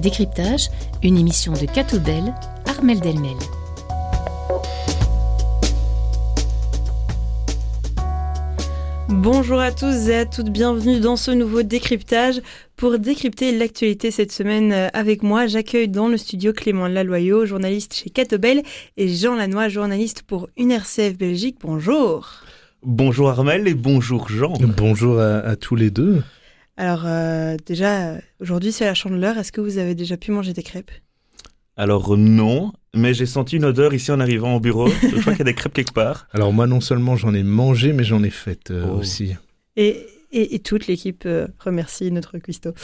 Décryptage, une émission de Catobel, Armel Delmel. Bonjour à tous et à toutes, bienvenue dans ce nouveau décryptage. Pour décrypter l'actualité cette semaine euh, avec moi, j'accueille dans le studio Clément Laloyau, journaliste chez Catobel, et Jean Lannoy, journaliste pour UNRCF Belgique. Bonjour. Bonjour Armel et bonjour Jean. Bonjour à tous les deux. Alors euh, déjà, aujourd'hui c'est la chandeleur. Est-ce que vous avez déjà pu manger des crêpes? Alors non, mais j'ai senti une odeur ici en arrivant au bureau. Je crois qu'il y a des crêpes quelque part. Alors moi non seulement j'en ai mangé, mais j'en ai fait euh, oh. aussi. Et et, toute l'équipe euh, remercie notre cuistot.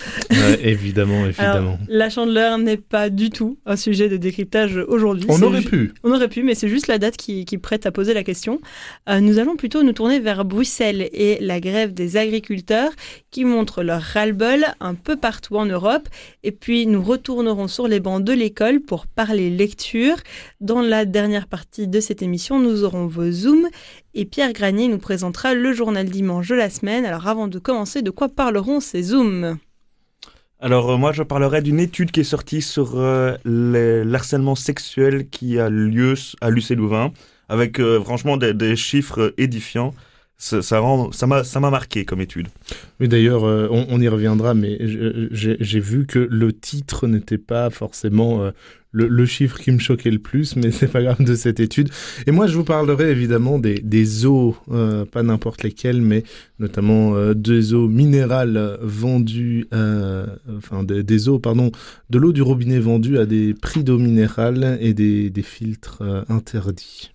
évidemment, évidemment. la chandeleur n'est pas du tout un sujet de décryptage aujourd'hui. On aurait pu. On aurait pu, mais c'est juste la date qui, prête à poser la question. Euh, nous allons plutôt nous tourner vers Bruxelles et la grève des agriculteurs qui montrent leur ras-le-bol un peu partout en Europe. Et puis nous retournerons sur les bancs de l'école pour parler lecture. Dans la dernière partie de cette émission, nous aurons vos zooms et Pierre Granier nous présentera le journal dimanche de la semaine. Alors avant de commencer, de quoi parleront ces Zooms? Alors euh, moi je parlerai d'une étude qui est sortie sur euh, l'harcèlement sexuel qui a lieu à Lucé Louvain avec euh, franchement des, chiffres édifiants. Ça, ça m'a ça m'a marqué comme étude. Oui d'ailleurs on, on, y reviendra mais j'ai vu que le titre n'était pas forcément le, chiffre qui me choquait le plus, mais c'est pas grave de cette étude. Et moi, je vous parlerai évidemment des, eaux, euh, pas n'importe lesquelles, mais notamment euh, des eaux minérales vendues, euh, enfin des, eaux, pardon, de l'eau du robinet vendue à des prix d'eau minérale et des filtres interdits.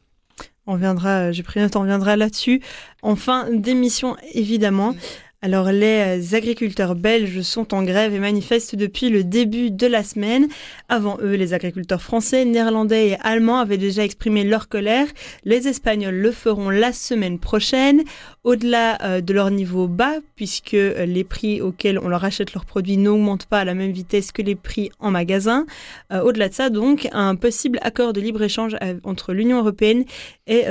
On viendra, j'ai pris on viendra là-dessus. En fin d'émission, évidemment. Alors les agriculteurs belges sont en grève et manifestent depuis le début de la semaine. Avant eux, les agriculteurs français, néerlandais et allemands avaient déjà exprimé leur colère. Les Espagnols le feront la semaine prochaine, au-delà euh, de leur niveau bas, puisque euh, les prix auxquels on leur achète leurs produits n'augmentent pas à la même vitesse que les prix en magasin. Euh, au-delà de ça, donc, un possible accord de libre-échange entre l'Union européenne et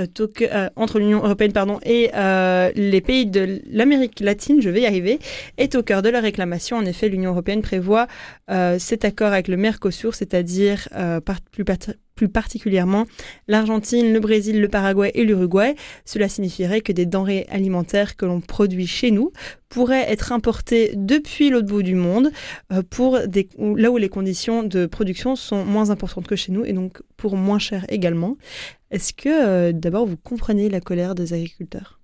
entre l'Union européenne pardon et les pays de l'Amérique latine je vais y arriver, est au cœur de la réclamation. En effet, l'Union européenne prévoit euh, cet accord avec le Mercosur, c'est-à-dire euh, plus, particulièrement l'Argentine, le Brésil, le Paraguay et l'Uruguay. Cela signifierait que des denrées alimentaires que l'on produit chez nous pourraient être importées depuis l'autre bout du monde euh, pour là où les conditions de production sont moins importantes que chez nous et donc pour moins cher également. Est-ce que d'abord vous comprenez la colère des agriculteurs?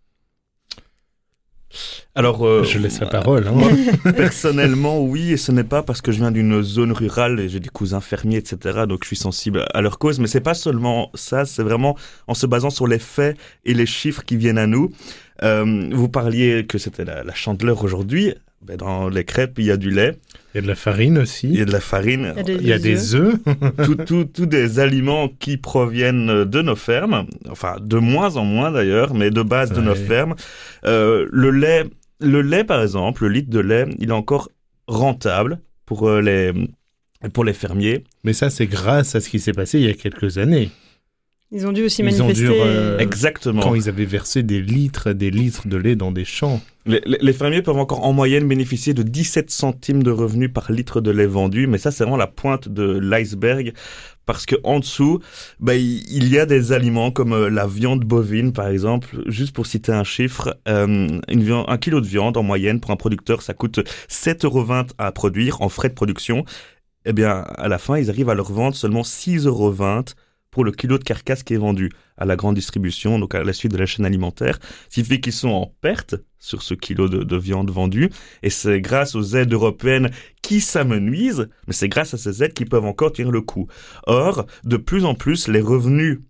Alors, euh, je laisse la parole. Hein. personnellement, oui, et ce n'est pas parce que je viens d'une zone rurale et j'ai des cousins fermiers, etc. Donc, je suis sensible à leur cause. Mais c'est pas seulement ça, c'est vraiment en se basant sur les faits et les chiffres qui viennent à nous. Euh, vous parliez que c'était la, la chandeleur aujourd'hui. Ben, dans les crêpes, il y a du lait. Il y a de la farine aussi. Il y a de la farine. Il y a des, œufs. Tous tout, des aliments qui proviennent de nos fermes. Enfin, de moins en moins d'ailleurs, mais de base de nos fermes. Euh, le lait, le lait par exemple, le litre de lait, il est encore rentable pour euh, les pour les fermiers. Mais ça, c'est grâce à ce qui s'est passé il y a quelques années. Ils ont dû aussi manifester. Euh, Exactement. Quand ils avaient versé des litres des litres de lait dans des champs. Les, fermiers peuvent encore en moyenne bénéficier de 17 centimes de revenus par litre de lait vendu, mais ça c'est vraiment la pointe de l'iceberg parce que en dessous, bah, il y a des aliments comme euh, la viande bovine par exemple. Juste pour citer un chiffre, euh, une viande, un kilo de viande en moyenne pour un producteur ça coûte 7,20 euros à produire en frais de production. Eh bien, à la fin, ils arrivent à leur vendre seulement 6,20 euros pour le kilo de carcasse qui est vendu à la grande distribution, donc à la suite de la chaîne alimentaire, ce qui fait qu'ils sont en perte sur ce kilo de, viande vendue, et c'est grâce aux aides européennes qui s'amenuisent, mais c'est grâce à ces aides qu'ils peuvent encore tirer le coup. Or, de plus en plus, les revenus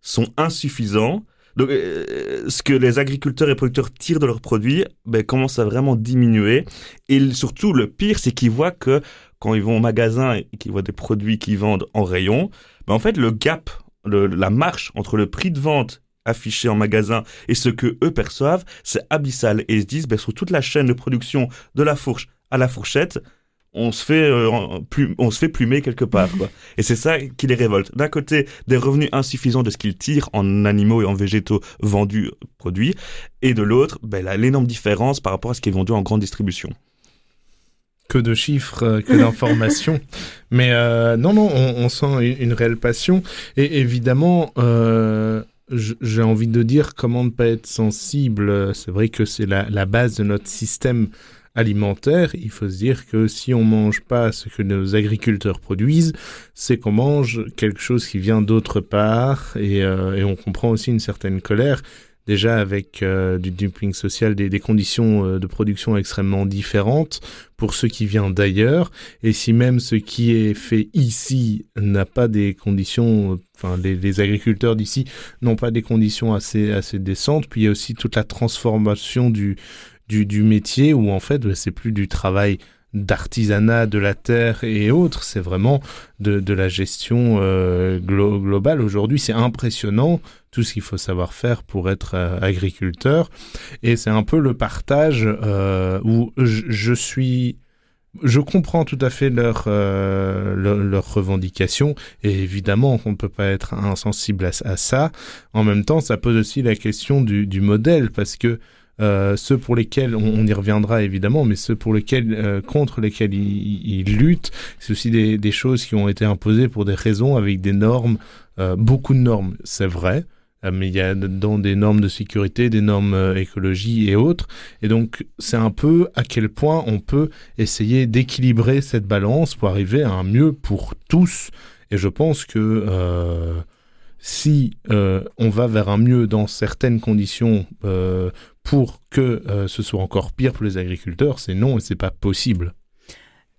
sont insuffisants, donc, euh, ce que les agriculteurs et producteurs tirent de leurs produits ben, commence à vraiment diminuer. Et surtout, le pire, c'est qu'ils voient que quand ils vont au magasin et qu'ils voient des produits qu'ils vendent en rayon, ben en fait, le gap, la marche entre le prix de vente affiché en magasin et ce que eux perçoivent, c'est abyssal. Et ils se disent, ben, sur toute la chaîne de production de la fourche à la fourchette, on se fait euh, on se fait plumer quelque part quoi. et c'est ça qui les révolte d'un côté des revenus insuffisants de ce qu'ils tirent en animaux et en végétaux vendus produits et de l'autre ben, l'énorme différence par rapport à ce qui est vendu en grande distribution que de chiffres, euh, que d'informations. Mais euh, non, non, on, sent une, réelle passion. Et évidemment, euh, j'ai envie de dire comment ne pas être sensible. C'est vrai que c'est la, la, base de notre système alimentaire. Il faut se dire que si on mange pas ce que nos agriculteurs produisent, c'est qu'on mange quelque chose qui vient d'autre part. Et, et on comprend aussi une certaine colère déjà avec euh, du dumping social, des, conditions euh, de production extrêmement différentes pour ce qui vient d'ailleurs. Et si même ce qui est fait ici n'a pas des conditions, enfin les, agriculteurs d'ici n'ont pas des conditions assez assez décentes. Puis il y a aussi toute la transformation du du, du métier où en fait c'est plus du travail d'artisanat de la terre et autres, c'est vraiment de, la gestion euh, globale. Aujourd'hui, c'est impressionnant tout ce qu'il faut savoir faire pour être euh, agriculteur. Et c'est un peu le partage euh, où je, suis... Je comprends tout à fait leurs euh, leur, revendications et évidemment qu'on ne peut pas être insensible à, ça. En même temps, ça pose aussi la question du modèle parce que euh, ceux pour lesquels on, y reviendra évidemment, mais ceux pour lesquels euh, contre lesquels ils, luttent, c'est aussi des, choses qui ont été imposées pour des raisons avec des normes, euh, beaucoup de normes, c'est vrai. Mais il y a dedans des normes de sécurité, des normes écologie et autres. Et donc, c'est un peu à quel point on peut essayer d'équilibrer cette balance pour arriver à un mieux pour tous. Et je pense que si on va vers un mieux dans certaines conditions pour que euh, ce soit encore pire pour les agriculteurs, c'est non et c'est pas possible.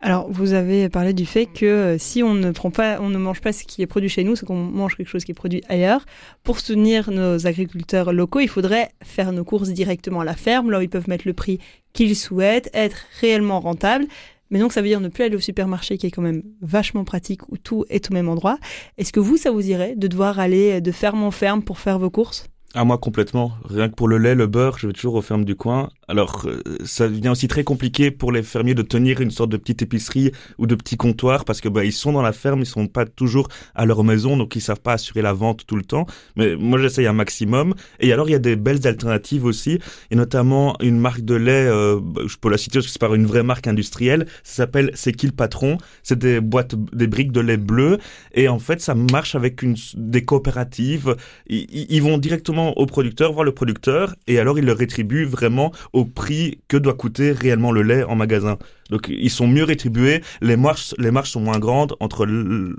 Alors, vous avez parlé du fait que euh, si on ne prend pas, on ne mange pas ce qui est produit chez nous, c'est qu'on mange quelque chose qui est produit ailleurs. Pour soutenir nos agriculteurs locaux, il faudrait faire nos courses directement à la ferme, là où ils peuvent mettre le prix qu'ils souhaitent, être réellement rentables. Mais donc, ça veut dire ne plus aller au supermarché qui est quand même vachement pratique où tout est au même endroit. Est-ce que vous, ça vous irait de devoir aller de ferme en ferme pour faire vos courses? Ah moi complètement. Rien que pour le lait, le beurre, je vais toujours aux fermes du coin. Alors euh, ça devient aussi très compliqué pour les fermiers de tenir une sorte de petite épicerie ou de petit comptoir parce que bah ils sont dans la ferme, ils sont pas toujours à leur maison, donc ils savent pas assurer la vente tout le temps. Mais moi j'essaye un maximum. Et alors il y a des belles alternatives aussi, et notamment une marque de lait, euh, je peux la citer parce que c'est par une vraie marque industrielle. Ça s'appelle C'est qui le patron? C'est des boîtes, des briques de lait bleu, et en fait ça marche avec des coopératives. Ils vont directement au producteur, voir le producteur, et alors il le rétribue vraiment au prix que doit coûter réellement le lait en magasin. Donc ils sont mieux rétribués, les marges, les marges sont moins grandes entre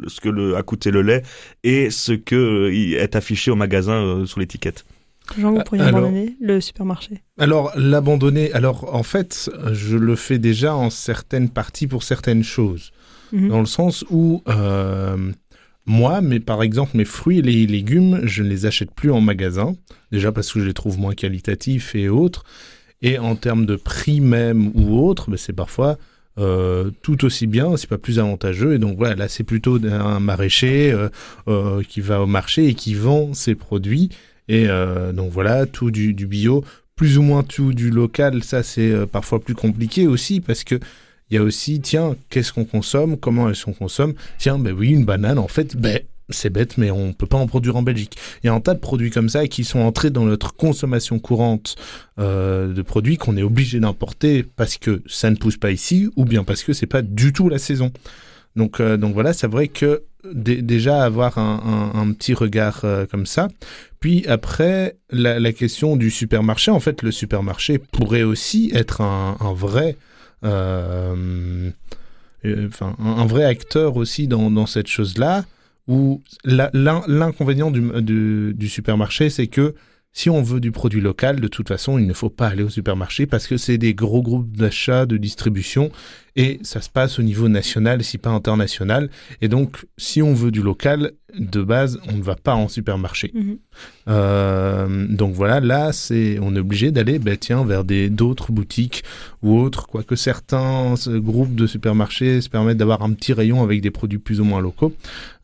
ce que le, a coûté le lait et ce que euh, est affiché au magasin euh, sur l'étiquette. Jean, vous pourriez abandonner le supermarché Alors, l'abandonner, alors en fait, je le fais déjà en certaines parties pour certaines choses. Mm -hmm. Dans le sens où euh, moi, mais par exemple, mes fruits et les légumes, je ne les achète plus en magasin. Déjà parce que je les trouve moins qualitatifs et autres. Et en termes de prix même ou autre, ben c'est parfois euh, tout aussi bien, c'est pas plus avantageux. Et donc voilà, là c'est plutôt un maraîcher euh, euh, qui va au marché et qui vend ses produits. Et donc voilà, tout du, bio, plus ou moins tout du local, ça c'est parfois plus compliqué aussi parce que il y a aussi, tiens, qu'est-ce qu'on consomme Comment est-ce qu'on consomme? Tiens, ben oui, une banane, en fait, ben c'est bête, mais on peut pas en produire en Belgique. Il y a un tas de produits comme ça qui sont entrés dans notre consommation courante euh, de produits qu'on est obligé d'importer parce que ça ne pousse pas ici, ou bien parce que c'est pas du tout la saison. Donc, euh, donc voilà, c'est vrai que déjà avoir un, un, petit regard euh, comme ça. Puis après, la, question du supermarché, en fait, le supermarché pourrait aussi être un, vrai enfin, un, vrai acteur aussi dans, cette chose-là, où l'inconvénient du, du, supermarché, c'est que si on veut du produit local, de toute façon, il ne faut pas aller au supermarché parce que c'est des gros groupes d'achat, de distribution, et ça se passe au niveau national, si pas international. Et donc, si on veut du local, de base, on ne va pas en supermarché. Mmh. Euh, donc voilà, là, c'est, on est obligé d'aller, ben, tiens, vers des d'autres boutiques ou autres, quoique certains groupes de supermarchés se permettent d'avoir un petit rayon avec des produits plus ou moins locaux.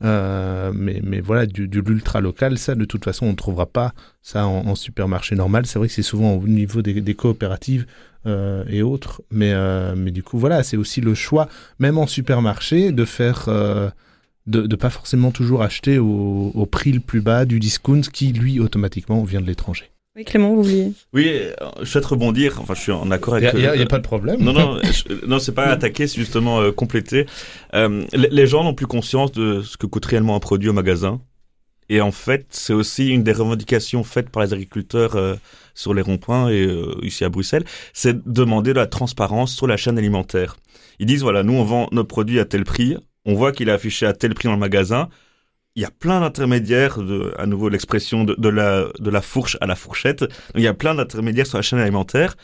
Euh, mais, mais voilà, du, du l'ultra local, ça, de toute façon, on ne trouvera pas ça en, en supermarché normal. C'est vrai que c'est souvent au niveau des, des coopératives euh, et autres. Mais, mais du coup, voilà, c'est aussi le choix, même en supermarché, de faire de ne pas forcément toujours acheter au, au, prix le plus bas du discount qui, lui, automatiquement vient de l'étranger. Oui, Clément, vous vouliez Oui, je souhaite rebondir. Enfin, je suis en accord avec. Il n'y a, a, pas de problème. Non, non, non, c'est pas attaquer, c'est justement euh, compléter. Euh, les gens n'ont plus conscience de ce que coûte réellement un produit au magasin. Et en fait, c'est aussi une des revendications faites par les agriculteurs euh, sur les ronds-points et euh, ici à Bruxelles, c'est demander de la transparence sur la chaîne alimentaire. Ils disent voilà, nous on vend nos produits à tel prix, on voit qu'il est affiché à tel prix dans le magasin. Il y a plein d'intermédiaires, de, à nouveau l'expression de, de, la, de la fourche à la fourchette. il y a plein d'intermédiaires sur la chaîne alimentaire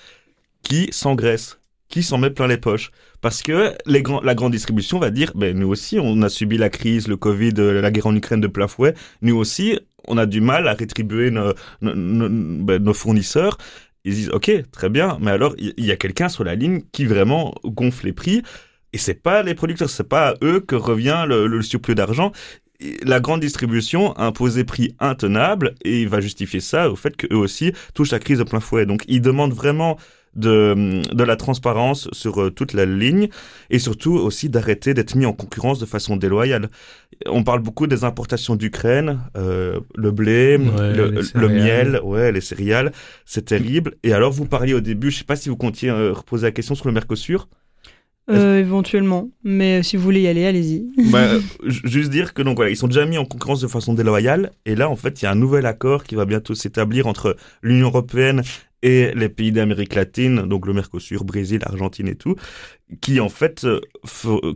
qui s'engraissent, qui s'en mettent plein les poches. Parce que la grande distribution va dire, ben, nous aussi, on a subi la crise, le Covid, la guerre en Ukraine de plein fouet. Nous aussi, on a du mal à rétribuer nos, ben, fournisseurs. Ils disent, OK, très bien, mais alors, il y, a quelqu'un sur la ligne qui vraiment gonfle les prix. Et c'est pas les producteurs, c'est pas à eux que revient le, le surplus d'argent. La grande distribution impose des prix intenables et il va justifier ça au fait qu'eux aussi touchent la crise de plein fouet. Donc ils demandent vraiment de, de la transparence sur euh, toute la ligne et surtout aussi d'arrêter d'être mis en concurrence de façon déloyale. On parle beaucoup des importations d'Ukraine, euh, le blé, ouais, le, le, miel, ouais, les céréales, c'est terrible. Et alors vous parliez au début, je sais pas si vous comptiez euh, reposer la question sur le Mercosur. Euh, éventuellement, mais si vous voulez y aller, allez-y. bah, juste dire que donc voilà, ils sont déjà mis en concurrence de façon déloyale, et là en fait il y a un nouvel accord qui va bientôt s'établir entre l'Union européenne et les pays d'Amérique latine, donc le Mercosur, Brésil, Argentine et tout, qui en fait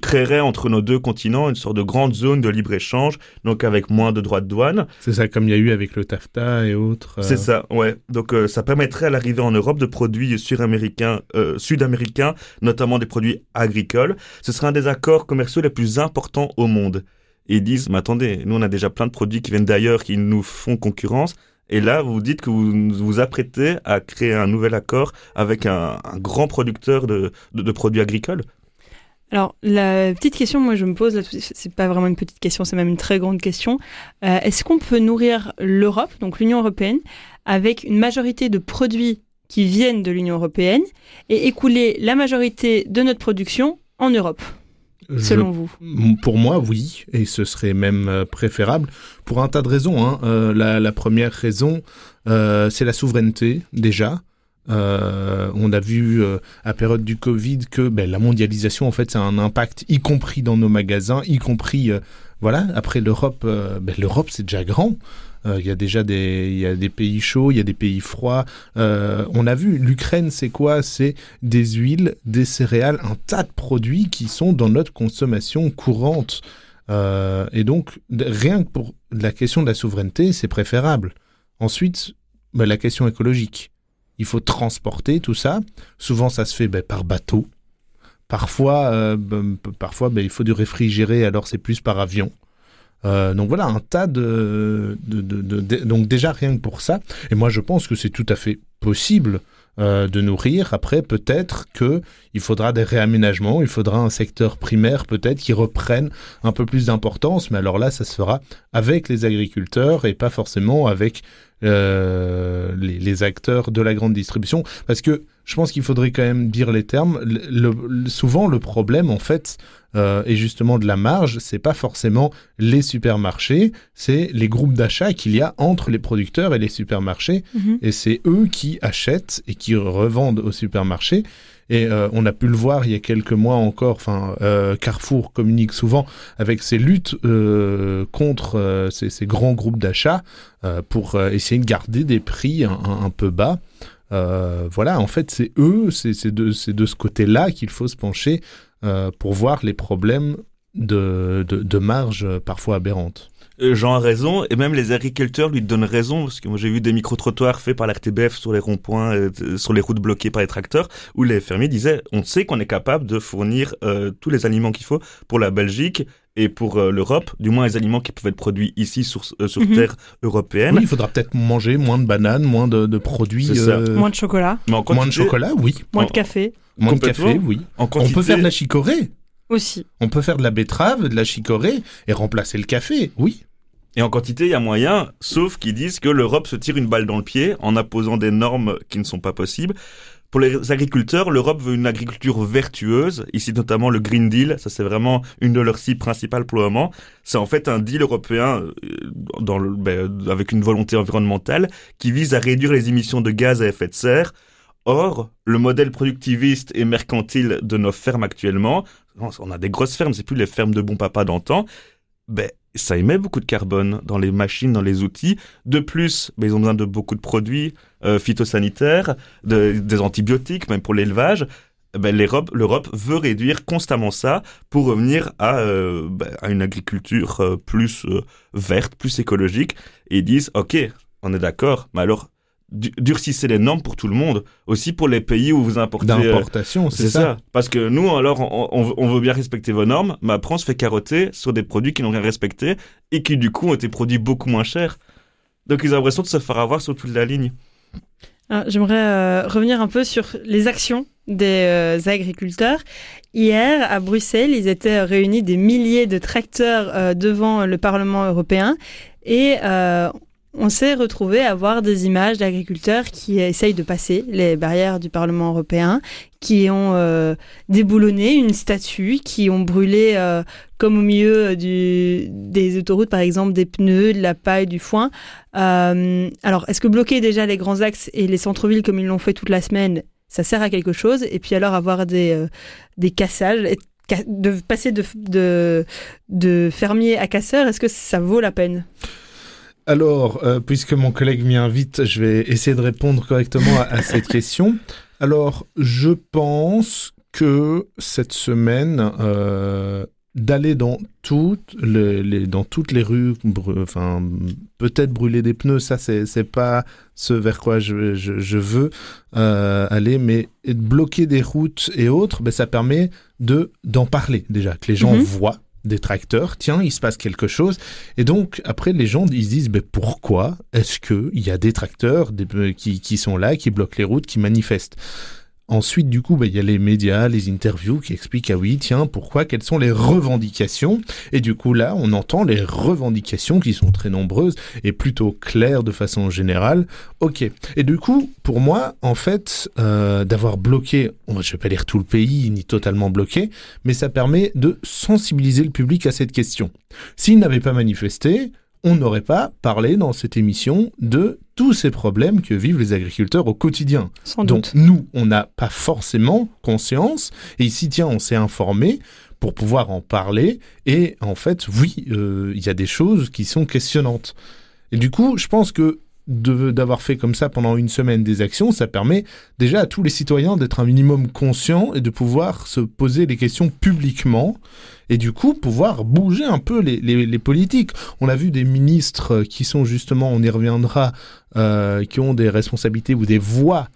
créerait entre nos deux continents une sorte de grande zone de libre-échange, donc avec moins de droits de douane. C'est ça, comme il y a eu avec le TAFTA et autres. Euh... C'est ça, ouais. Donc euh, ça permettrait à l'arrivée en Europe de produits sud-américains, euh, sud-américains, notamment des produits agricoles. Ce serait un des accords commerciaux les plus importants au monde. Et ils disent, mais attendez, nous on a déjà plein de produits qui viennent d'ailleurs, qui nous font concurrence. Et là, vous dites que vous vous apprêtez à créer un nouvel accord avec un, grand producteur de, produits agricoles? Alors, la petite question, moi, je me pose, c'est pas vraiment une petite question, c'est même une très grande question. Euh, Est-ce qu'on peut nourrir l'Europe, donc l'Union européenne, avec une majorité de produits qui viennent de l'Union européenne et écouler la majorité de notre production en Europe? Selon je, vous Pour moi, oui, et ce serait même euh, préférable pour un tas de raisons. Hein. Euh, la, la, première raison, euh, c'est la souveraineté déjà. Euh, on a vu euh, à période du Covid que ben, la mondialisation en fait c'est un impact y compris dans nos magasins, y compris euh, voilà après l'Europe. Ben, L'Europe c'est déjà grand. Il y a déjà des, il y a des pays chauds, il y a des pays froids. on a vu l'Ukraine, c'est quoi? C'est des huiles, des céréales, un tas de produits qui sont dans notre consommation courante. et donc rien que pour la question de la souveraineté, c'est préférable. Ensuite, ben, la question écologique il faut transporter tout ça. Souvent, ça se fait ben, par bateau. Parfois, euh, ben, parfois il faut du réfrigéré, alors c'est plus par avion. Euh, donc voilà, un tas de, Donc déjà, rien que pour ça. Et moi, je pense que c'est tout à fait possible euh, de nourrir. Après, peut-être que il faudra des réaménagements, il faudra un secteur primaire peut-être qui reprenne un peu plus d'importance. Mais alors là, ça se fera avec les agriculteurs et pas forcément avec euh, les, acteurs de la grande distribution, parce que je pense qu'il faudrait quand même dire les termes. Le, le, souvent, le problème, en fait, euh, est justement de la marge. C'est pas forcément les supermarchés, c'est les groupes d'achat qu'il y a entre les producteurs et les supermarchés, Mhm. et c'est eux qui achètent et qui revendent aux supermarchés. Et euh, on a pu le voir il y a quelques mois encore. Enfin, euh, Carrefour communique souvent avec ses luttes euh, contre euh, ces, ces, grands groupes d'achat euh, pour euh, essayer de garder des prix un peu bas. Voilà, en fait, c'est eux, c'est de, de ce côté-là qu'il faut se pencher pour voir les problèmes de, de, de marge parfois aberrantes. Jean a raison, et même les agriculteurs lui donnent raison, parce que moi j'ai vu des micro-trottoirs faits par l'RTBF sur les ronds-points, euh, sur les routes bloquées par les tracteurs, où les fermiers disaient, on sait qu'on est capable de fournir euh, tous les aliments qu'il faut pour la Belgique et pour euh, l'Europe, du moins les aliments qui peuvent être produits ici sur, euh, sur Mhm. mm -hmm. terre européenne. Oui, il faudra peut-être manger moins de bananes, moins de, de produits. Euh, moins de chocolat. Mais en quantité, moins de chocolat, oui. Moins en, de café. Moins de café, oui. En quantité, On peut faire de la chicorée. Aussi. On peut faire de la betterave, de la chicorée et remplacer le café, oui. Et en quantité, il y a moyen, sauf qu'ils disent que l'Europe se tire une balle dans le pied en imposant des normes qui ne sont pas possibles. Pour les agriculteurs, l'Europe veut une agriculture vertueuse. Ici, notamment le Green Deal. Ça, c'est vraiment une de leurs cibles principales pour le moment. C'est en fait un deal européen euh, ben, avec une volonté environnementale qui vise à réduire les émissions de gaz à effet de serre. Or, le modèle productiviste et mercantile de nos fermes actuellement, on a des grosses fermes, c'est plus les fermes de bon papa d'antan, ben, ça émet beaucoup de carbone dans les machines, dans les outils. De plus, ben, ils ont besoin de beaucoup de produits euh, phytosanitaires, de, des antibiotiques, même pour l'élevage. Ben, L'Europe veut réduire constamment ça pour revenir à, euh, ben, à une agriculture euh, plus verte, plus écologique. Et ils disent, OK, on est d'accord, mais alors durcissez les normes pour tout le monde, aussi pour les pays où vous importez. D'importation, c'est ça. ça. Parce que nous, alors, on, on, veut bien respecter vos normes, mais après, on se fait carotter sur des produits qui n'ont rien respecté et qui, du coup, ont été produits beaucoup moins chers. Donc, ils ont l'impression de se faire avoir sur toute la ligne. J'aimerais euh, revenir un peu sur les actions des euh, agriculteurs. Hier, à Bruxelles, ils étaient réunis des milliers de tracteurs euh, devant le Parlement européen et on s'est retrouvé à voir des images d'agriculteurs qui essayent de passer les barrières du Parlement européen, qui ont euh, déboulonné une statue, qui ont brûlé, euh, comme au milieu des autoroutes par exemple, des pneus, de la paille, du foin. Euh, alors, est-ce que bloquer déjà les grands axes et les centres-villes comme ils l'ont fait toute la semaine, ça sert à quelque chose? Et puis alors avoir des, des cassages de passer de, de, de fermier à casseur, est-ce que ça vaut la peine? Alors, euh, puisque mon collègue m'y invite, je vais essayer de répondre correctement à, cette question. Alors, je pense que cette semaine, euh, d'aller dans toutes les, dans toutes les rues, enfin peut-être brûler des pneus, ça c'est c'est pas ce vers quoi je, je, veux euh, aller, mais bloquer des routes et autres, ben, ça permet de d'en parler déjà, que les gens mhm. voient des tracteurs, tiens, il se passe quelque chose. Et donc, après, les gens, ils se disent, mais pourquoi est-ce qu'il y a des tracteurs euh, qui, qui sont là, qui bloquent les routes, qui manifestent? Ensuite, du coup, bah, il y a les médias, les interviews qui expliquent, ah oui, tiens, pourquoi, quelles sont les revendications? Et du coup, là, on entend les revendications qui sont très nombreuses et plutôt claires de façon générale. Ok. Et du coup, pour moi, en fait, euh, d'avoir bloqué, je vais pas dire tout le pays, ni totalement bloqué, mais ça permet de sensibiliser le public à cette question. S'ils n'avaient pas manifesté, on n'aurait pas parlé dans cette émission de tous ces problèmes que vivent les agriculteurs au quotidien. Sans Donc nous, on n'a pas forcément conscience, et ici, tiens, on s'est informé pour pouvoir en parler, et en fait, oui, euh, il y a des choses qui sont questionnantes. Et du coup, je pense que d'avoir fait comme ça pendant une semaine des actions, ça permet déjà à tous les citoyens d'être un minimum conscients et de pouvoir se poser les questions publiquement et du coup pouvoir bouger un peu les, les, politiques. On a vu des ministres qui sont justement, on y reviendra, euh, qui ont des responsabilités ou des voix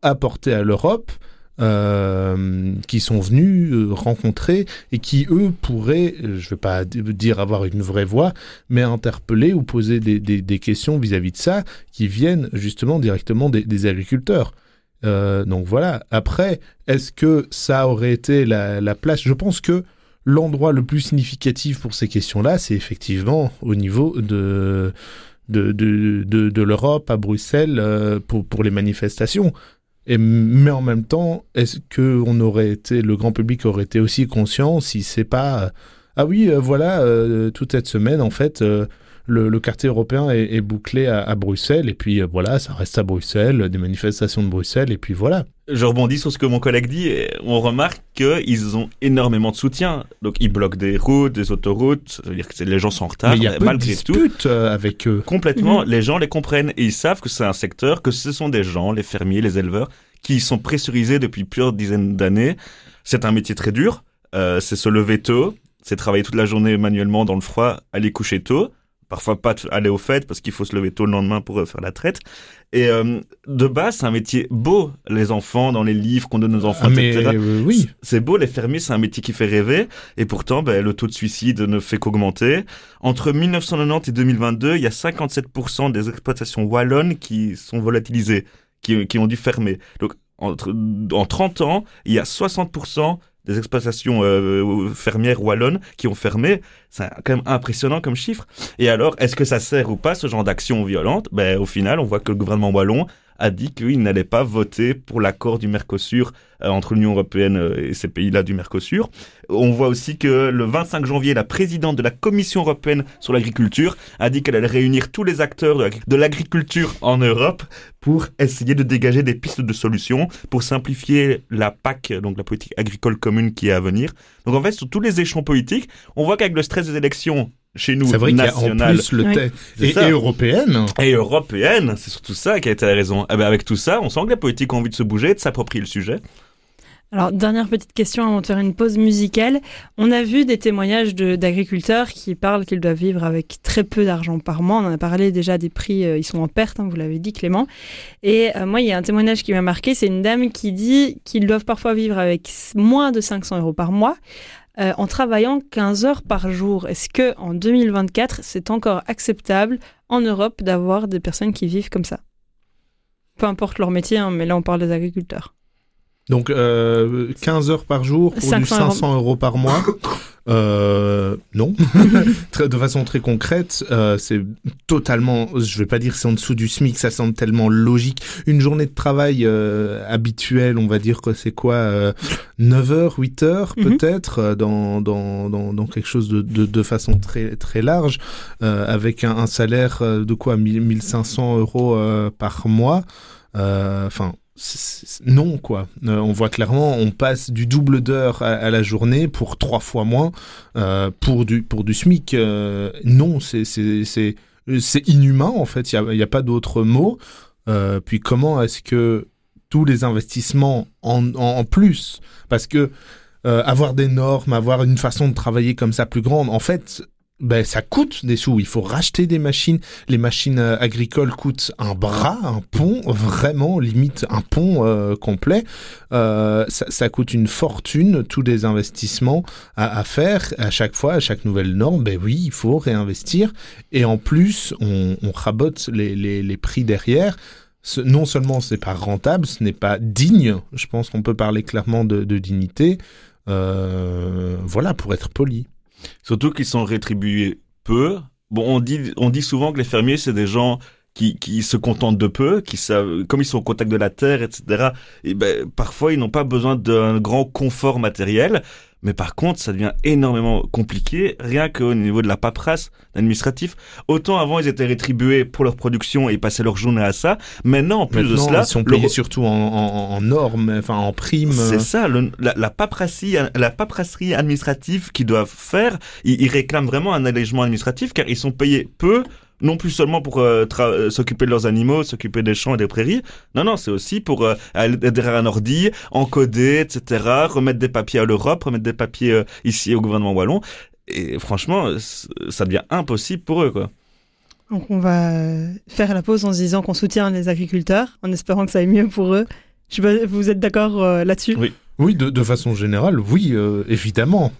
apportées à l'Europe euh, qui sont venus euh, rencontrer et qui, eux, pourraient, euh, je ne vais pas dire avoir une vraie voix, mais interpeller ou poser des, questions vis-à-vis de ça qui viennent justement directement des, agriculteurs. Donc voilà. Après, est-ce que ça aurait été la, la place? Je pense que l'endroit le plus significatif pour ces questions-là, c'est effectivement au niveau de de, l'Europe à Bruxelles pour les manifestations. Et, mais en même temps, est-ce que on aurait été, le grand public aurait été aussi conscient si c'est pas, euh, ah oui, euh, voilà, euh, toute cette semaine, en fait, le, quartier européen est, bouclé à, Bruxelles, et puis voilà, ça reste à Bruxelles, des manifestations de Bruxelles, et puis voilà. Je rebondis sur ce que mon collègue dit, et on remarque qu'ils ont énormément de soutien. Donc ils bloquent des routes, des autoroutes, ça veut dire que les gens sont en retard, mais il y a malgré de tout. avec eux. Complètement, mmh. les gens les comprennent, et ils savent que c'est un secteur, que ce sont des gens, les fermiers, les éleveurs, qui sont pressurisés depuis plusieurs dizaines d'années. C'est un métier très dur, euh, c'est se lever tôt, c'est travailler toute la journée manuellement dans le froid, aller coucher tôt parfois pas aller au fait parce qu'il faut se lever tôt le lendemain pour euh, faire la traite. Et euh, de base, c'est un métier beau, les enfants, dans les livres qu'on donne aux enfants, ah, mais etc. Euh, oui. C'est beau, les fermiers, c'est un métier qui fait rêver. Et pourtant, ben, le taux de suicide ne fait qu'augmenter. Entre 1990 et 2022, il y a 57% des exploitations wallonnes qui sont volatilisées, qui, qui ont dû fermer. Donc, entre, en 30 ans, il y a 60% des exploitations euh, fermières wallonnes qui ont fermé. C'est quand même impressionnant comme chiffre. Et alors, est-ce que ça sert ou pas ce genre d'action violente? Ben, au final, on voit que le gouvernement wallon a dit qu'il n'allait pas voter pour l'accord du Mercosur euh, entre l'Union européenne euh, et ces pays-là du Mercosur. On voit aussi que le 25 janvier, la présidente de la Commission européenne sur l'agriculture a dit qu'elle allait réunir tous les acteurs de l'agriculture en Europe pour essayer de dégager des pistes de solutions pour simplifier la PAC, donc la politique agricole commune qui est à venir. Donc en fait, sur tous les échelons politiques, on voit qu'avec le stress des élections, chez nous, a plus le oui. et, et, européenne. Et européenne, c'est surtout ça qui a été la raison. Eh ben avec tout ça, on sent que les politiques ont envie de se bouger, de s'approprier le sujet. Alors, dernière petite question avant de faire une pause musicale. On a vu des témoignages d'agriculteurs qui parlent qu'ils doivent vivre avec très peu d'argent par mois. On en a parlé déjà des prix, euh, ils sont en perte, hein, vous l'avez dit Clément. Et euh, moi, il y a un témoignage qui m'a marqué, c'est une dame qui dit qu'ils doivent parfois vivre avec moins de 500 euros par mois. Euh, en travaillant 15 heures par jour. Est-ce que en 2024, c'est encore acceptable en Europe d'avoir des personnes qui vivent comme ça? Peu importe leur métier, hein, mais là on parle des agriculteurs. Donc euh, 15 heures par jour pour 500 du 500 euros. euros par mois. Euh, non, de façon très concrète, euh, c'est totalement, je vais pas dire c'est en dessous du SMIC, ça semble tellement logique. Une journée de travail euh, habituelle, on va dire que c'est quoi, euh, 9 heures, 8 heures Mhm. peut-être, euh, dans, dans, dans, dans quelque chose de, de, de façon très, très large, euh, avec un, un salaire euh, de quoi, 1000 1500 euros euh, par mois. Euh, Enfin, non quoi. Euh, on voit clairement, on passe du double d'heures à, la journée pour trois fois moins euh, pour du SMIC. Euh, non, c'est inhumain en fait. Il y a, pas d'autre mot. Puis comment est-ce que tous les investissements en, plus, parce que avoir des normes, avoir une façon de travailler comme ça plus grande, en fait, ben ça coûte des sous. Il faut racheter des machines. Les machines euh, agricoles coûtent un bras, un pont, vraiment limite un pont euh, complet. Euh, ça, coûte une fortune. Tous les investissements à, faire à chaque fois, à chaque nouvelle norme. Ben oui, il faut réinvestir. Et en plus, on, rabote les, prix derrière. Non seulement c'est pas rentable, ce n'est pas digne. Je pense qu'on peut parler clairement de, dignité. Voilà, pour être poli. Surtout qu'ils sont rétribués peu. Bon, on dit, on dit souvent que les fermiers, c'est des gens qui, qui se contentent de peu, qui savent, comme ils sont au contact de la terre, etc. Et ben, parfois, ils n'ont pas besoin d'un grand confort matériel. Mais par contre, ça devient énormément compliqué, rien qu'au niveau de la paperasse administratif. Autant avant, ils étaient rétribués pour leur production et ils passaient leur journée à ça. Maintenant, en plus de cela, ils sont le- payés surtout en, en, en normes, enfin en primes. c'est ça, le- la, la, paperasserie, la paperasserie administrative qu'ils doivent faire, ils, ils réclament vraiment un allègement administratif car ils sont payés peu, non plus seulement pour euh, euh, s'occuper de leurs animaux, s'occuper des champs et des prairies, non, non, c'est aussi pour euh, aller derrière un ordi, encoder, etc., remettre des papiers à l'Europe, remettre des papiers euh, ici au gouvernement wallon. Et franchement, ça devient impossible pour eux, quoi. Donc on va faire la pause en se disant qu'on soutient les agriculteurs, en espérant que ça aille mieux pour eux. Je sais pas, vous êtes d'accord euh, là-dessus? Oui. Oui, de, de façon générale, oui, euh, évidemment.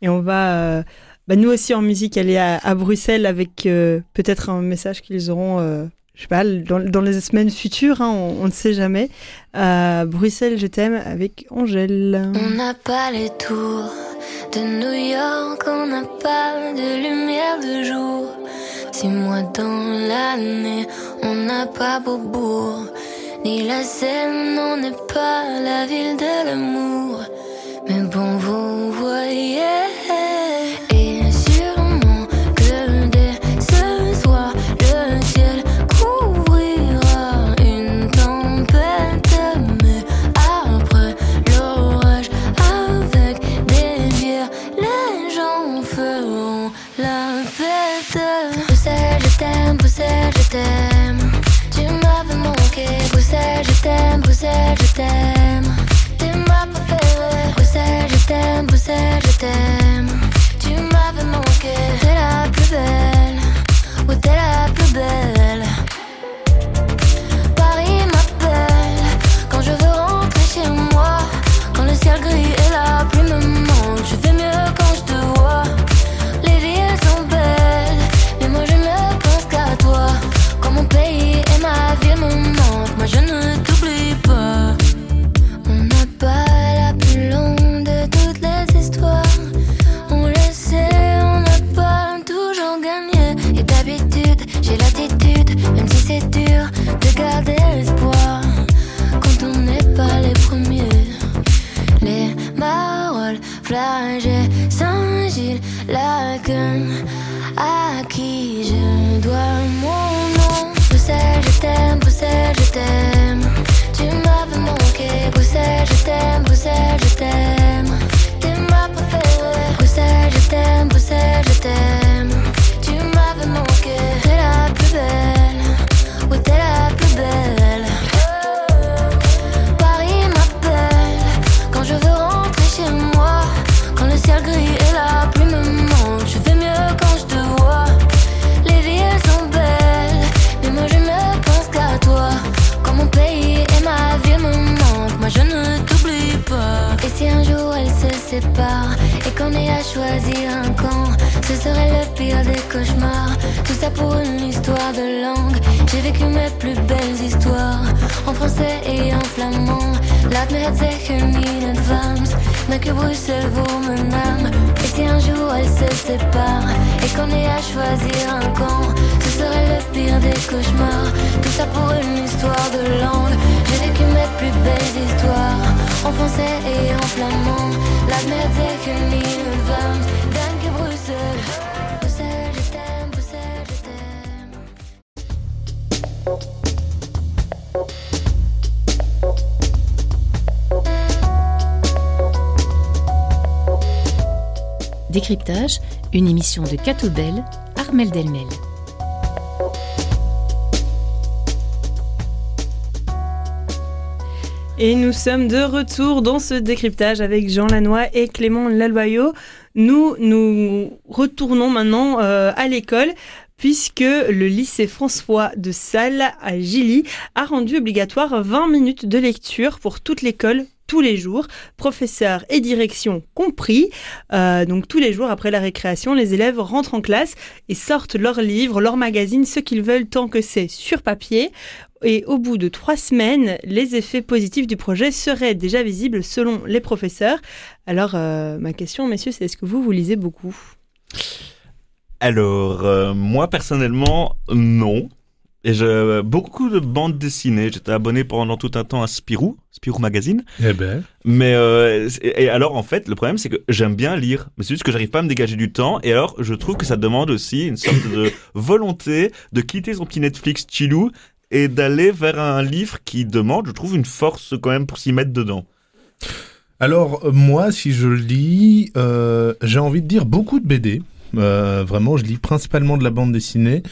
Et on va, euh, bah, nous aussi en musique, aller à, à Bruxelles avec euh, peut-être un message qu'ils auront, euh, je sais pas, dans, dans les semaines futures, hein, on, on ne sait jamais. Euh, Bruxelles, je t'aime avec Angèle. On n'a pas les tours de New York, on n'a pas de lumière de jour. Six mois dans l'année, on n'a pas Beaubourg, ni la Seine, on n'est pas la ville de l'amour. Mais bon, vous voyez, Bruxelles, et qu'on ait à choisir un camp, ce serait le pire des cauchemars. Tout ça pour une histoire de langue. J'ai vécu mes plus belles histoires en français et en flamand. Laat me het zeggen in advance, dank je Bruxelles. Bruxelles, je t'aime, Bruxelles, je t'aime. Décryptage, une émission de Cato Bell, Armel Delmel. Et nous sommes de retour dans ce décryptage avec Jean Lannoy et Clément Laloyau. Nous nous retournons maintenant euh, à l'école puisque le lycée François de Salles à Gilly a rendu obligatoire 20 minutes de lecture pour toute l'école tous les jours, professeurs et direction compris. Euh, donc tous les jours après la récréation, les élèves rentrent en classe et sortent leurs livres, leurs magazines, ce qu'ils veulent tant que c'est sur papier. Et au bout de trois semaines, les effets positifs du projet seraient déjà visibles selon les professeurs. Alors, euh, ma question, messieurs, c'est est-ce que vous, vous lisez beaucoup? Alors, euh, moi personnellement, non. Et je, beaucoup de bandes dessinées. J'étais abonné pendant tout un temps à Spirou, Spirou Magazine. Eh ben. Mais euh, et alors en fait, le problème c'est que j'aime bien lire, mais c'est juste que j'arrive pas à me dégager du temps. Et alors, je trouve que ça demande aussi une sorte de volonté de quitter son petit Netflix chillou et d'aller vers un livre qui demande, je trouve, une force quand même pour s'y mettre dedans. Alors, euh, moi, si je lis, euh, j'ai envie de dire beaucoup de BD. Euh, vraiment, je lis principalement de la bande dessinée.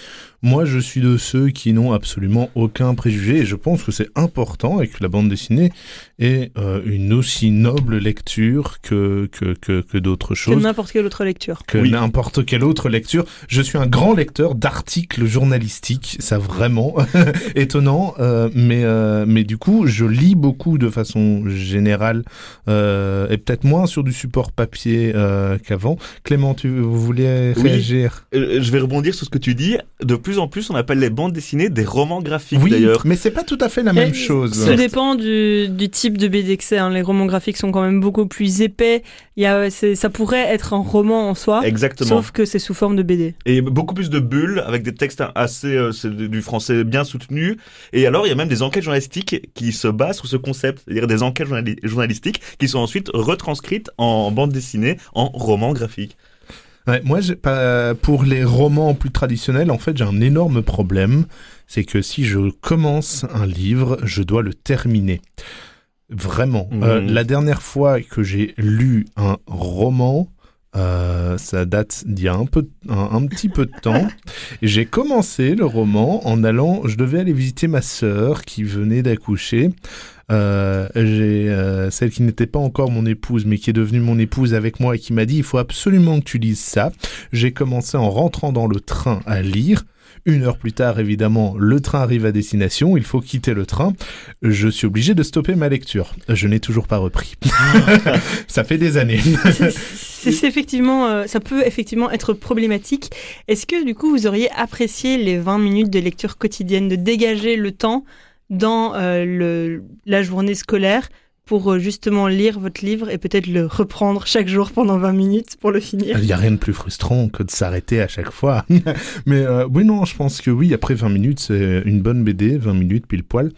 Moi, je suis de ceux qui n'ont absolument aucun préjugé et je pense que c'est important et que la bande dessinée est euh, une aussi noble lecture que, que, que, que d'autres Que choses. n'importe quelle autre lecture. que Oui. n'importe quelle autre lecture. Je suis un grand lecteur d'articles journalistiques, ça vraiment étonnant, euh, mais euh, mais du coup je lis beaucoup de façon générale euh, et peut-être moins sur du support papier euh, qu'avant. Clément, tu vous voulez Oui. réagir? Euh, je vais rebondir sur ce que tu dis. De plus en plus, on appelle les bandes dessinées des romans graphiques Oui, d'ailleurs. mais c'est pas tout à fait la Et même chose. Ça dépend du, du type de BD que c'est. hein. Les romans graphiques sont quand même beaucoup plus épais. Il y a, c'est- ça pourrait être un roman en soi, Exactement. sauf que c'est sous forme de BD. Et beaucoup plus de bulles avec des textes assez euh, c'est du français bien soutenu. Et alors il y a même des enquêtes journalistiques qui se basent sur ce concept, c'est-à-dire des enquêtes journali- journalistiques qui sont ensuite retranscrites en bande dessinée, en roman graphique. Ouais, moi, pas, pour les romans plus traditionnels, en fait, j'ai un énorme problème. C'est que si je commence un livre, je dois le terminer. Vraiment. Mhm. Euh, la dernière fois que j'ai lu un roman, euh, ça date d'il y a un, peu, un, un petit peu de temps. J'ai commencé le roman en allant, je devais aller visiter ma sœur qui venait d'accoucher. Euh, j'ai euh, celle qui n'était pas encore mon épouse, mais qui est devenue mon épouse avec moi et qui m'a dit il faut absolument que tu lises ça. J'ai commencé en rentrant dans le train à lire. Une heure plus tard, évidemment, le train arrive à destination, il faut quitter le train. Je suis obligé de stopper ma lecture. Je n'ai toujours pas repris. ça fait des années. C'est- effectivement, euh, ça peut effectivement être problématique. Est-ce que du coup vous auriez apprécié les 20 minutes de lecture quotidienne, de dégager le temps dans euh, la journée scolaire pour euh, justement lire votre livre et peut-être le reprendre chaque jour pendant 20 minutes pour le finir Il n'y a rien de plus frustrant que de s'arrêter à chaque fois. Mais euh, oui, non, je pense que oui, après 20 minutes, c'est une bonne BD, 20 minutes pile poil.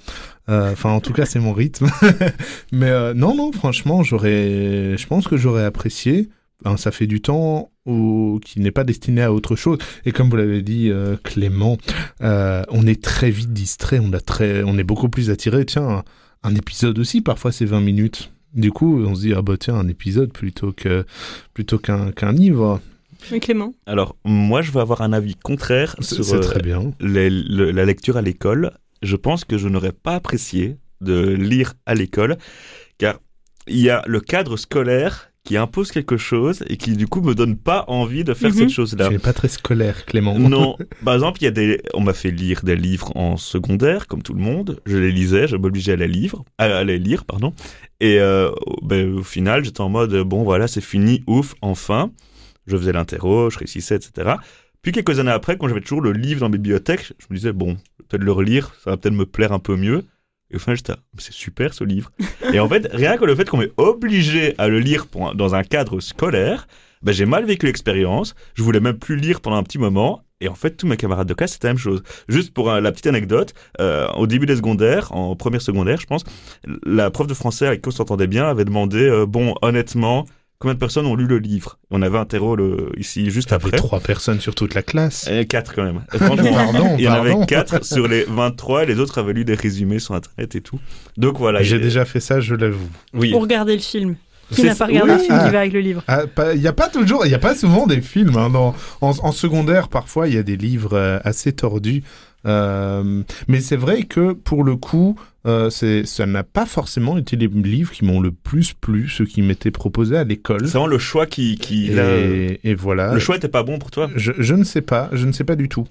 Enfin, en tout cas, c'est mon rythme. Mais non, non, franchement, j'aurais, je pense que j'aurais apprécié. Hein, ça fait du temps au- qui n'est pas destiné à autre chose. Et comme vous l'avez dit, euh, Clément, euh, on est très vite distrait, on, a très, on est beaucoup plus attiré. Tiens, un, un épisode aussi, parfois c'est 20 minutes. Du coup, on se dit, ah bah tiens, un épisode plutôt que plutôt qu'un qu'un livre. Oui, Clément Alors moi je vais avoir un avis contraire C'est sur c'est euh, très bien. les- le- la lecture à l'école. Je pense que je n'aurais pas apprécié de lire à l'école car il y a le cadre scolaire qui impose quelque chose et qui du coup me donne pas envie de faire Mhm. cette chose-là. Tu n'es pas très scolaire, Clément. Non, par exemple, il y a des, on m'a fait lire des livres en secondaire, comme tout le monde. Je les lisais, je m'obligeais à les lire, à, les lire, pardon. Et euh, ben, au final, j'étais en mode bon, voilà, c'est fini, ouf, enfin. Je faisais l'interro, je réussissais, etc. Puis quelques années après, quand j'avais toujours le livre dans la bibliothèque, je me disais bon, peut-être le relire, ça va peut-être me plaire un peu mieux. Et au final, j'étais, c'est super ce livre. et en fait, rien que le fait qu'on m'ait obligé à le lire dans un cadre scolaire, ben, j'ai mal vécu l'expérience. Je voulais même plus lire pendant un petit moment. Et en fait, tous mes camarades de classe, c'était la même chose. Juste pour euh, la petite anecdote, euh, au début des secondaires, en première secondaire, je pense, la prof de français avec qui on s'entendait bien avait demandé, euh, bon, honnêtement, combien de personnes ont lu le livre? On avait un terreau le, ici juste après. trois personnes sur toute la classe. Et quatre quand même. Et franchement, Pardon, il y en avait quatre sur les 23 et les autres avaient lu des résumés sur internet et tout. Donc voilà. J'ai il- déjà fait ça, je l'avoue. Oui. Pour regarder le film. Qui n'a pas regardé oui. le film Ah. qui va avec le livre? Ah, Il n'y a pas toujours, il n'y a pas souvent des films. hein, dans- en, en secondaire, parfois, il y a des livres euh, assez tordus. Euh, mais c'est vrai que pour le coup, euh, ça n'a pas forcément été les livres qui m'ont le plus plu, ceux qui m'étaient proposés à l'école. C'est vraiment le choix qui. qui Et, et voilà. Le choix était pas bon pour toi? Je, je ne sais pas, je ne sais pas du tout.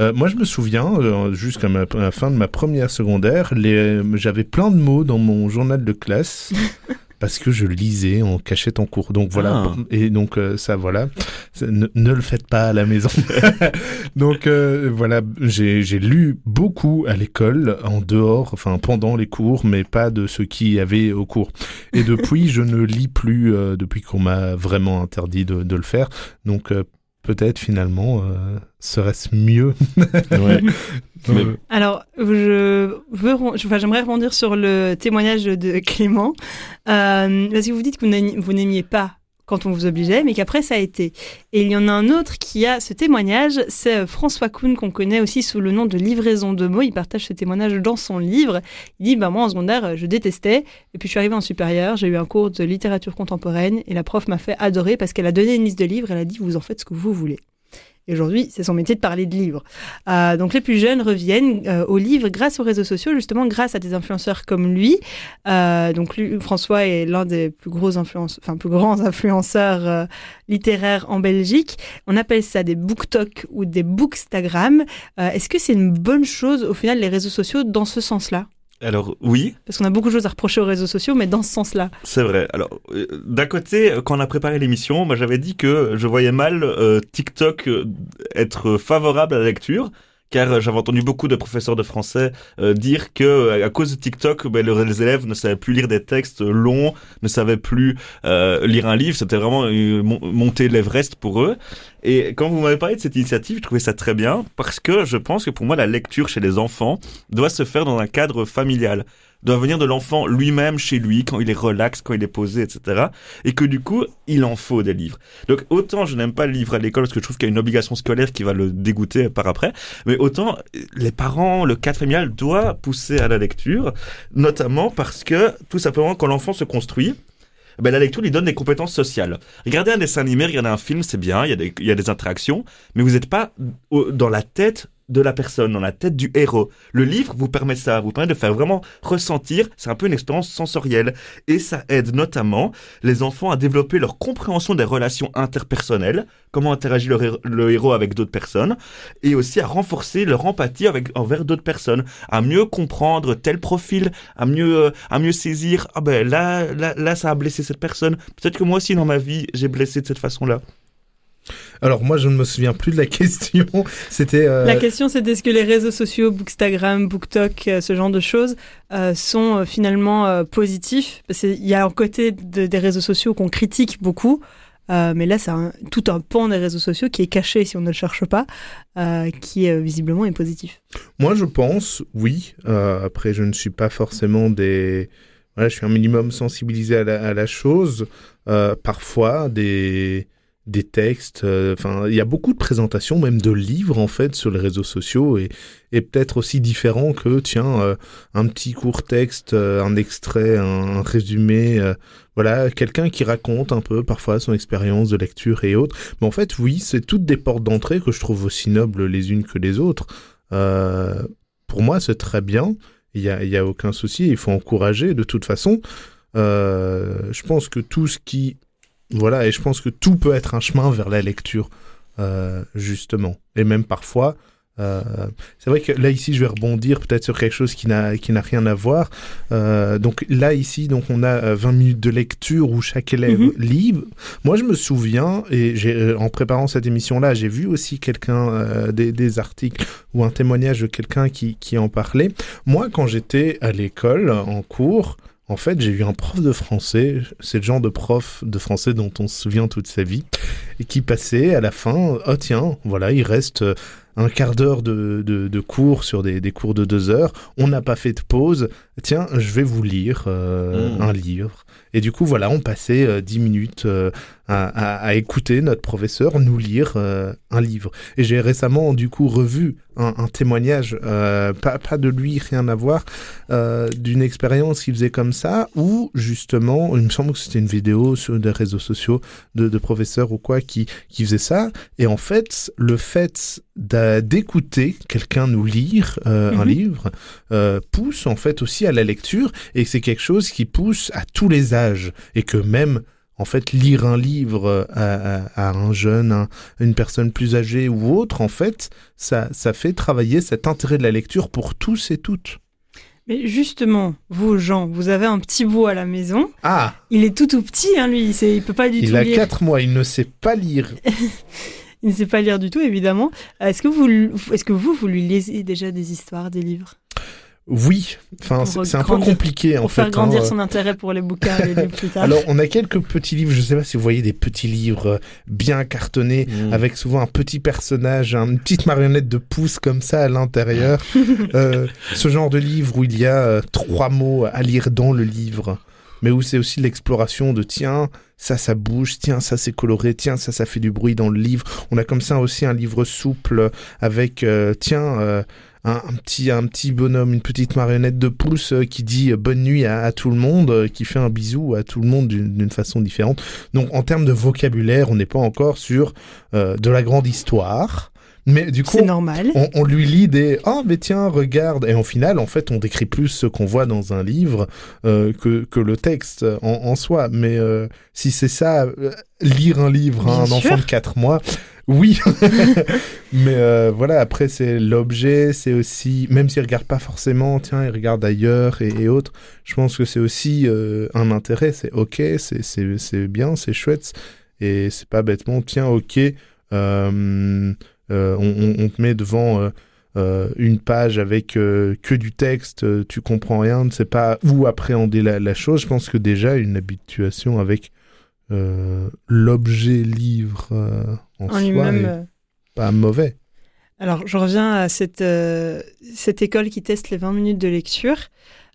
Euh, moi, je me souviens, euh, jusqu'à ma- à la fin de ma première secondaire, euh, j'avais plein de mots dans mon journal de classe parce que je lisais en cachette en cours. Donc voilà, Ah. et donc euh, ça, voilà, ne, ne le faites pas à la maison. donc euh, voilà, j'ai lu beaucoup à l'école, en dehors, enfin pendant les cours, mais pas de ce qu'il y avait au cours. Et depuis, je ne lis plus euh, depuis qu'on m'a vraiment interdit de, de le faire. Donc peut-être finalement euh, serait-ce mieux. Ouais. Mais- Alors, je veux, enfin, j'aimerais rebondir sur le témoignage de Clément, euh, parce que vous dites que vous n'aimiez pas quand on vous obligeait, mais qu'après ça a été. Et il y en a un autre qui a ce témoignage, c'est euh, François Kuhn, qu'on connaît aussi sous le nom de Livraison de mots. Il partage ce témoignage dans son livre. Il dit, bah, moi en secondaire, je détestais, et puis je suis arrivé en supérieur, j'ai eu un cours de littérature contemporaine, et la prof m'a fait adorer parce qu'elle a donné une liste de livres, elle a dit, vous en faites ce que vous voulez. Et aujourd'hui, c'est son métier de parler de livres. Euh, donc les plus jeunes reviennent euh, aux livres grâce aux réseaux sociaux, justement grâce à des influenceurs comme lui. Euh, donc lui, François est l'un des plus gros influenceurs, enfin plus grands influenceurs littéraires en Belgique. On appelle ça des booktalk ou des bookstagram. Est-ce que c'est une bonne chose au final les réseaux sociaux dans ce sens-là? Alors oui, Parce qu'on a beaucoup de choses à reprocher aux réseaux sociaux, mais dans ce sens-là. c'est vrai. Alors euh, d'un côté, quand on a préparé l'émission, moi j'avais dit que je voyais mal euh, TikTok euh, être favorable à la lecture. Car euh, j'avais entendu beaucoup de professeurs de français euh, dire que euh, à cause de TikTok, le- les élèves ne savaient plus lire des textes longs, ne savaient plus euh, lire un livre. C'était vraiment mon- monter l'Everest pour eux. Et quand vous m'avez parlé de cette initiative, je trouvais ça très bien parce que je pense que pour moi, la lecture chez les enfants doit se faire dans un cadre familial doit venir de l'enfant lui-même chez lui, quand il est relax, quand il est posé, etc. Et que du coup, il en faut des livres. Donc autant je n'aime pas le livre à l'école parce que je trouve qu'il y a une obligation scolaire qui va le dégoûter par après, mais autant les parents, le cadre familial doit pousser à la lecture, notamment parce que tout simplement quand l'enfant se construit, ben, la lecture lui donne des compétences sociales. Regardez un dessin animé, regardez un film, c'est bien, il y, a des, y a des interactions, mais vous n'êtes pas dans la tête de la personne, dans la tête du héros. Le livre vous permet ça, vous permet de faire vraiment ressentir, c'est un peu une expérience sensorielle. Et ça aide notamment les enfants à développer leur compréhension des relations interpersonnelles, comment interagit le, hé- le héros avec d'autres personnes, et aussi à renforcer leur empathie avec, envers d'autres personnes, à mieux comprendre tel profil, à mieux, euh, à mieux saisir, ah ben là, là, là, ça a blessé cette personne. Peut-être que moi aussi dans ma vie, j'ai blessé de cette façon-là. Alors moi, je ne me souviens plus de la question. C'était. euh, La question, c'est est-ce que les réseaux sociaux, Bookstagram, BookTok, euh, ce genre de choses, euh, sont finalement euh, positifs? Parce qu'il y a un côté de- des réseaux sociaux qu'on critique beaucoup, mais là, c'est tout un pan des réseaux sociaux qui est caché si on ne le cherche pas, qui visiblement est positif. Moi, je pense, oui. Après, je ne suis pas forcément des. Voilà, je suis un minimum sensibilisé à la, à la chose. Parfois, des des textes. euh, Enfin, il y a beaucoup de présentations, même de livres en fait, sur les réseaux sociaux, et, et peut-être aussi différent que tiens, euh, un petit court texte, euh, un extrait, un, résumé. voilà, quelqu'un qui raconte un peu parfois son expérience de lecture et autres. Mais en fait, oui, c'est toutes des portes d'entrée que je trouve aussi nobles les unes que les autres. Pour moi, c'est très bien. Il y a, y a aucun souci. Il faut encourager de toute façon. Je pense que tout ce qui Voilà, et je pense que tout peut être un chemin vers la lecture, euh, justement. Et même parfois, euh, c'est vrai que là ici je vais rebondir peut-être sur quelque chose qui n'a qui n'a rien à voir. Euh, donc là ici donc on a 20 minutes de lecture où chaque élève Mhm. lit. Moi je me souviens et j'ai euh, en préparant cette émission là j'ai vu aussi quelqu'un euh, des, des articles ou un témoignage de quelqu'un qui qui en parlait. Moi quand j'étais à l'école en cours en fait, j'ai eu un prof de français, c'est le genre de prof de français dont on se souvient toute sa vie, et qui passait à la fin, oh tiens, voilà, il reste euh, un quart d'heure de, de, de cours sur des, des cours de deux heures, on n'a pas fait de pause, tiens, je vais vous lire euh, Mm. un livre. Et du coup, voilà, on passait euh, dix minutes euh, à, à, à écouter notre professeur nous lire un livre. Et j'ai récemment, du coup, revu un, un témoignage, pas, pas de lui, rien à voir, d'une expérience qu'il faisait comme ça, où justement, il me semble que c'était une vidéo sur des réseaux sociaux de, de professeurs ou quoi qui, qui faisait ça. Et en fait, le fait d'écouter quelqu'un nous lire euh, un Mhm. livre euh, pousse en fait aussi à la lecture et c'est quelque chose qui pousse à tous les âges et que même en fait lire un livre à, à- à un jeune, un- une personne plus âgée ou autre, en fait, ça, ça fait travailler cet intérêt de la lecture pour tous et toutes. Mais justement, vous, Jean, vous avez un petit bout à la maison. Ah, Il est tout tout petit, hein, lui. Il peut pas du il tout a lire. 4 mois, il ne sait pas lire. Il ne sait pas lire du tout, évidemment. Est-ce que vous, est-ce que vous, vous lui lisez déjà des histoires, des livres? Oui, enfin, Pour c'est un peu compliqué en pour fait. faire grandir hein. son intérêt pour les bouquins et les livres plus tard Alors, on a quelques petits livres, je sais pas si vous voyez des petits livres euh, bien cartonnés, Mm. avec souvent un petit personnage, une petite marionnette de pouce comme ça à l'intérieur. Euh, ce genre de livre où il y a euh, trois mots à lire dans le livre, mais où c'est aussi l'exploration de tiens, ça, ça bouge, tiens, ça, c'est coloré, tiens, ça, ça fait du bruit dans le livre. On a comme ça aussi un livre souple avec, euh, tiens, euh, un, petit, un petit bonhomme, une petite marionnette de pouce euh, qui dit bonne nuit à, à tout le monde, qui fait un bisou à tout le monde d'une façon différente. Donc, en termes de vocabulaire, on n'est pas encore sur de la grande histoire. Mais du coup, normal. on, on lui lit des ah mais tiens regarde et en final en fait on décrit plus ce qu'on voit dans un livre euh, que, que le texte en, en soi. Mais euh, si c'est ça euh, lire un livre à un Bien enfant de 4 mois oui. Mais euh, voilà après c'est l'objet c'est aussi même s'il regarde pas forcément tiens il regarde ailleurs et, et autres je pense que c'est aussi euh, un intérêt. C'est ok c'est bien c'est chouette. Et c'est pas bêtement tiens ok euh, on, on- on te met devant euh, euh, une page avec euh, que du texte, euh, tu comprends rien, ne sais pas où appréhender la, la chose. Je pense que déjà une habituation avec euh, l'objet livre euh, en, En soi lui-même. est euh, pas mauvais. Alors, je reviens à cette, euh, cette école qui teste les 20 minutes de lecture.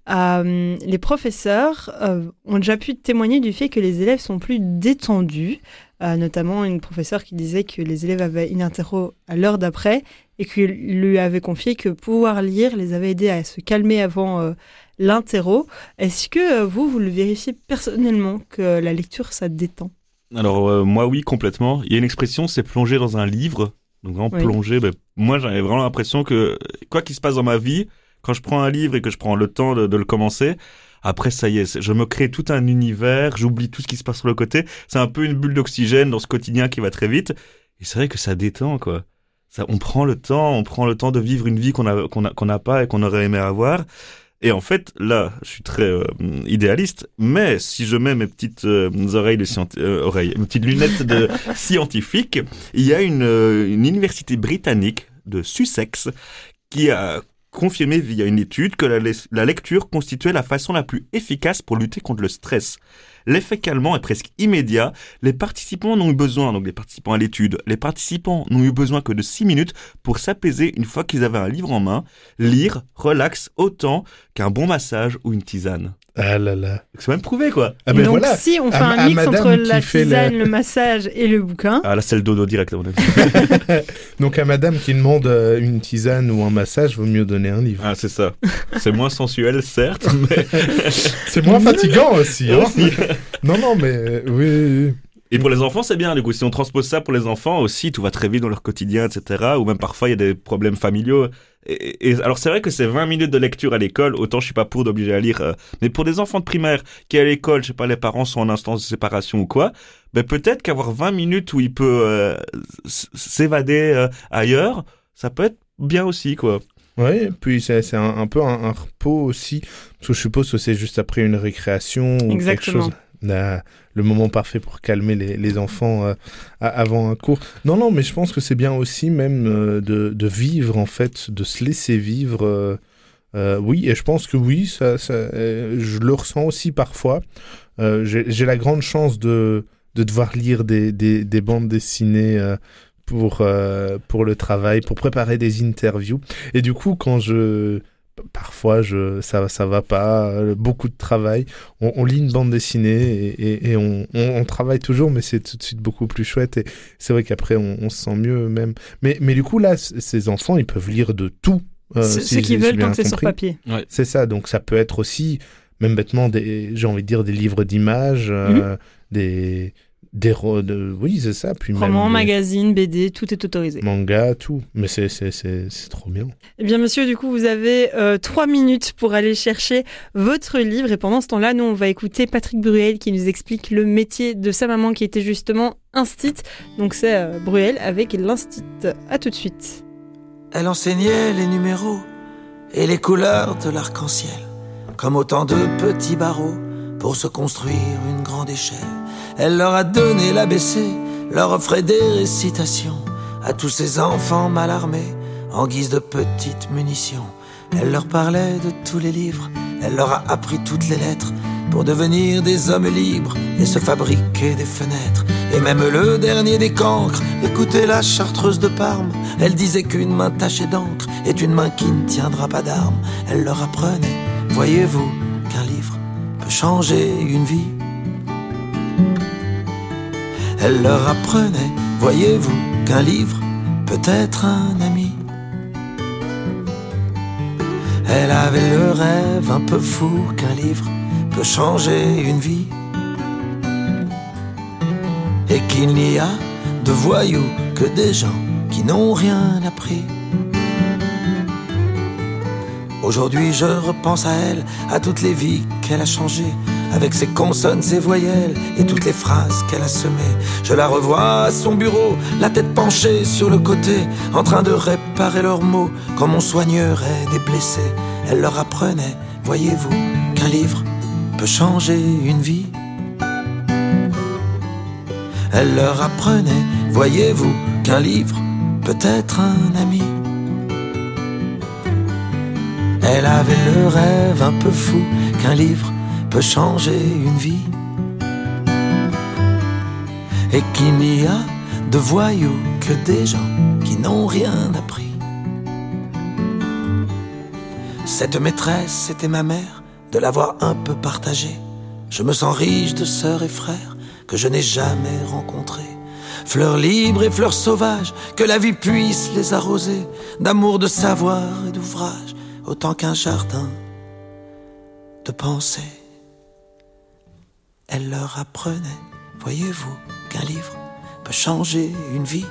Euh, les professeurs euh, ont déjà pu témoigner du fait que les élèves sont plus détendus, euh, notamment une professeure qui disait que les élèves avaient une interro à l'heure d'après et qu'il lui avait confié que pouvoir lire les avait aidés à se calmer avant euh, l'interro. Est-ce que euh, vous, vous le vérifiez personnellement que la lecture, ça détend? Alors euh, moi oui complètement. Il y a une expression, c'est plonger dans un livre. Donc Oui. plonger. ben, moi j'avais vraiment l'impression que quoi qu'il se passe dans ma vie, quand je prends un livre et que je prends le temps de, de le commencer, après ça y est, je me crée tout un univers, j'oublie tout ce qui se passe sur le côté. C'est un peu une bulle d'oxygène dans ce quotidien qui va très vite. Et c'est vrai que ça détend quoi. Ça, on prend le temps, on prend le temps de vivre une vie qu'on a qu'on a qu'on n'a pas et qu'on aurait aimé avoir. Et en fait, là, je suis très euh, idéaliste, mais si je mets mes petites euh, oreilles de euh, oreilles, mes petites lunettes de scientifique, il y a une, euh, une université britannique de Sussex qui a confirmé via une étude que la, lecture constituait la façon la plus efficace pour lutter contre le stress. L'effet calmant est presque immédiat. Les participants n'ont eu besoin, donc les participants à l'étude, les participants n'ont eu besoin que de 6 minutes pour s'apaiser une fois qu'ils avaient un livre en main. Lire relaxe autant qu'un bon massage ou une tisane. Ah là là. C'est même prouvé, quoi. Ah Et ben donc, voilà. si on fait À- un mix entre la le- tisane, le massage et le bouquin, Ah là, c'est le dodo direct, à mon avis. Donc à madame qui demande euh, une tisane ou un massage, vaut mieux donner un livre. Ah, c'est ça. C'est moins sensuel, certes, mais... C'est moins fatigant aussi. Hein non, non, mais euh, oui. Et pour les enfants, c'est bien, du coup. Si on transpose ça pour les enfants aussi, tout va très vite dans leur quotidien, etc. Ou même parfois, il y a des problèmes familiaux. Et, alors c'est vrai que c'est 20 minutes de lecture à l'école, autant je suis pas pour d'obliger à lire, euh, mais pour des enfants de primaire qui à l'école, je sais pas, les parents sont en instance de séparation ou quoi, ben peut-être qu'avoir 20 minutes où il peut euh, s'évader euh, ailleurs, ça peut être bien aussi quoi. Oui, puis c'est un, un, peu un, repos aussi, parce que je suppose que c'est juste après une récréation ou quelque chose le moment parfait pour calmer les, enfants euh, avant un cours. Non, non, mais je pense que c'est bien aussi même euh, de, vivre, en fait, de se laisser vivre. Euh, oui, et je pense que oui, ça je le ressens aussi parfois. J'ai la grande chance de, de devoir lire des, des, des bandes dessinées pour, pour le travail, pour préparer des interviews. Et du coup, quand je parfois je ça ça va pas euh, beaucoup de travail. On, lit une bande dessinée et, on, travaille toujours mais c'est tout de suite beaucoup plus chouette. Et c'est vrai qu'après on, se sent mieux même. Mais mais du coup là ces enfants ils peuvent lire de tout euh, ce qu'ils veulent tant que c'est sur papier. C'est ça. Donc ça peut être aussi même bêtement des j'ai envie de dire des livres d'images euh, mhm. des des de, oui c'est ça puis roman magazine BD tout est autorisé. Manga tout. Mais c'est c'est c'est trop bien. Eh bien monsieur du coup vous avez euh, trois minutes pour aller chercher votre livre. Et pendant ce temps-là nous on va écouter Patrick Bruel qui nous explique le métier de sa maman qui était justement instit donc c'est euh, Bruel avec l'instit à tout de suite. Elle enseignait les numéros et les couleurs de l'arc-en-ciel comme autant de petits barreaux pour se construire une grande échelle elle leur a donné l'ABC, leur offrait des récitations à tous ces enfants mal armés en guise de petites munitions. Elle leur parlait de tous les livres, elle leur a appris toutes les lettres pour devenir des hommes libres et se fabriquer des fenêtres. Et même le dernier des cancres, écoutez la chartreuse de Parme, elle disait qu'une main tachée d'encre est une main qui ne tiendra pas d'armes. Elle leur apprenait, voyez-vous, qu'un livre peut changer une vie. Elle leur apprenait, voyez-vous, qu'un livre peut être un ami. Elle avait le rêve un peu fou qu'un livre peut changer une vie. Et qu'il n'y a de voyous que des gens qui n'ont rien appris. Aujourd'hui je repense à elle, à toutes les vies qu'elle a changées, avec ses consonnes, ses voyelles et toutes les phrases qu'elle a semées. Je la revois à son bureau, la tête penchée sur le côté, en train de réparer leurs mots comme on soignerait des blessés. Elle leur apprenait, voyez-vous, qu'un livre peut changer une vie. Elle leur apprenait, voyez-vous, qu'un livre peut être un ami. Elle avait le rêve un peu fou qu'un livre peut changer une vie. Et qu'il n'y a de voyous que des gens qui n'ont rien appris. Cette maîtresse, c'était ma mère, de l'avoir un peu partagée. Je me sens riche de sœurs et frères que je n'ai jamais rencontrés. Fleurs libres et fleurs sauvages, que la vie puisse les arroser d'amour, de savoir et d'ouvrage, autant qu'un jardin de pensée elle leur apprenait, voyez-vous, qu'un livre peut changer une vie.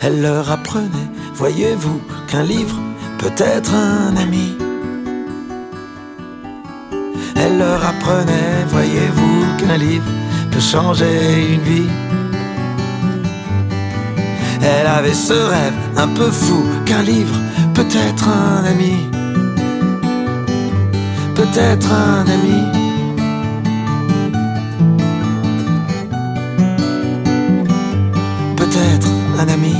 Elle leur apprenait, voyez-vous, qu'un livre peut être un ami. Elle leur apprenait, voyez-vous, qu'un livre peut changer une vie. Elle avait ce rêve un peu fou qu'un livre peut être un ami peut-être un ami. Peut-être un ami.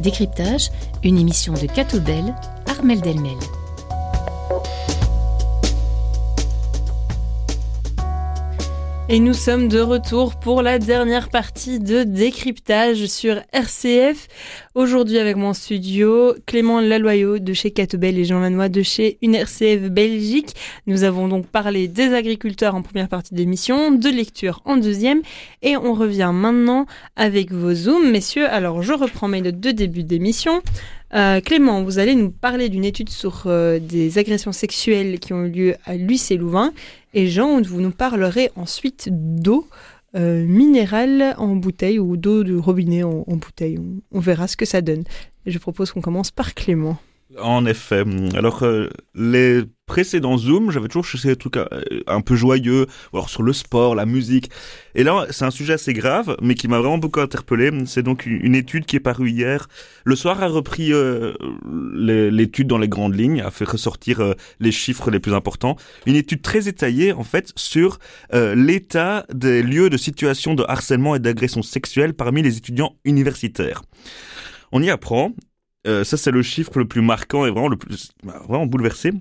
Décryptage, une émission de Catobel, Armel Delmel. Et nous sommes de retour pour la dernière partie de décryptage sur RCF. Aujourd'hui avec mon studio, Clément Laloyau de chez Catobel et Jean Lanois de chez UNRCF Belgique. Nous avons donc parlé des agriculteurs en première partie d'émission, de lecture en deuxième et on revient maintenant avec vos zooms. Messieurs, alors je reprends mes notes de début d'émission. Euh, Clément, vous allez nous parler d'une étude sur euh, des agressions sexuelles qui ont eu lieu à Luce et Louvain. Et Jean, vous nous parlerez ensuite d'eau. Euh, minérale en bouteille ou d'eau de robinet en, bouteille. On, verra ce que ça donne. je propose qu'on commence par Clément. En effet. Alors, les précédents Zoom, j'avais toujours cherché des trucs euh, un peu joyeux, alors sur le sport, la musique. Et là, c'est un sujet assez grave, mais qui m'a vraiment beaucoup interpellé. C'est donc une étude qui est parue hier. Le soir a repris euh, l'étude dans les grandes lignes, a fait ressortir les chiffres les plus importants. Une étude très détaillée, en fait, sur l'état des lieux de situation de harcèlement et d'agression sexuelle parmi les étudiants universitaires. On y apprend euh, ça, c'est le chiffre le plus marquant et vraiment le plus bah, vraiment bouleversé.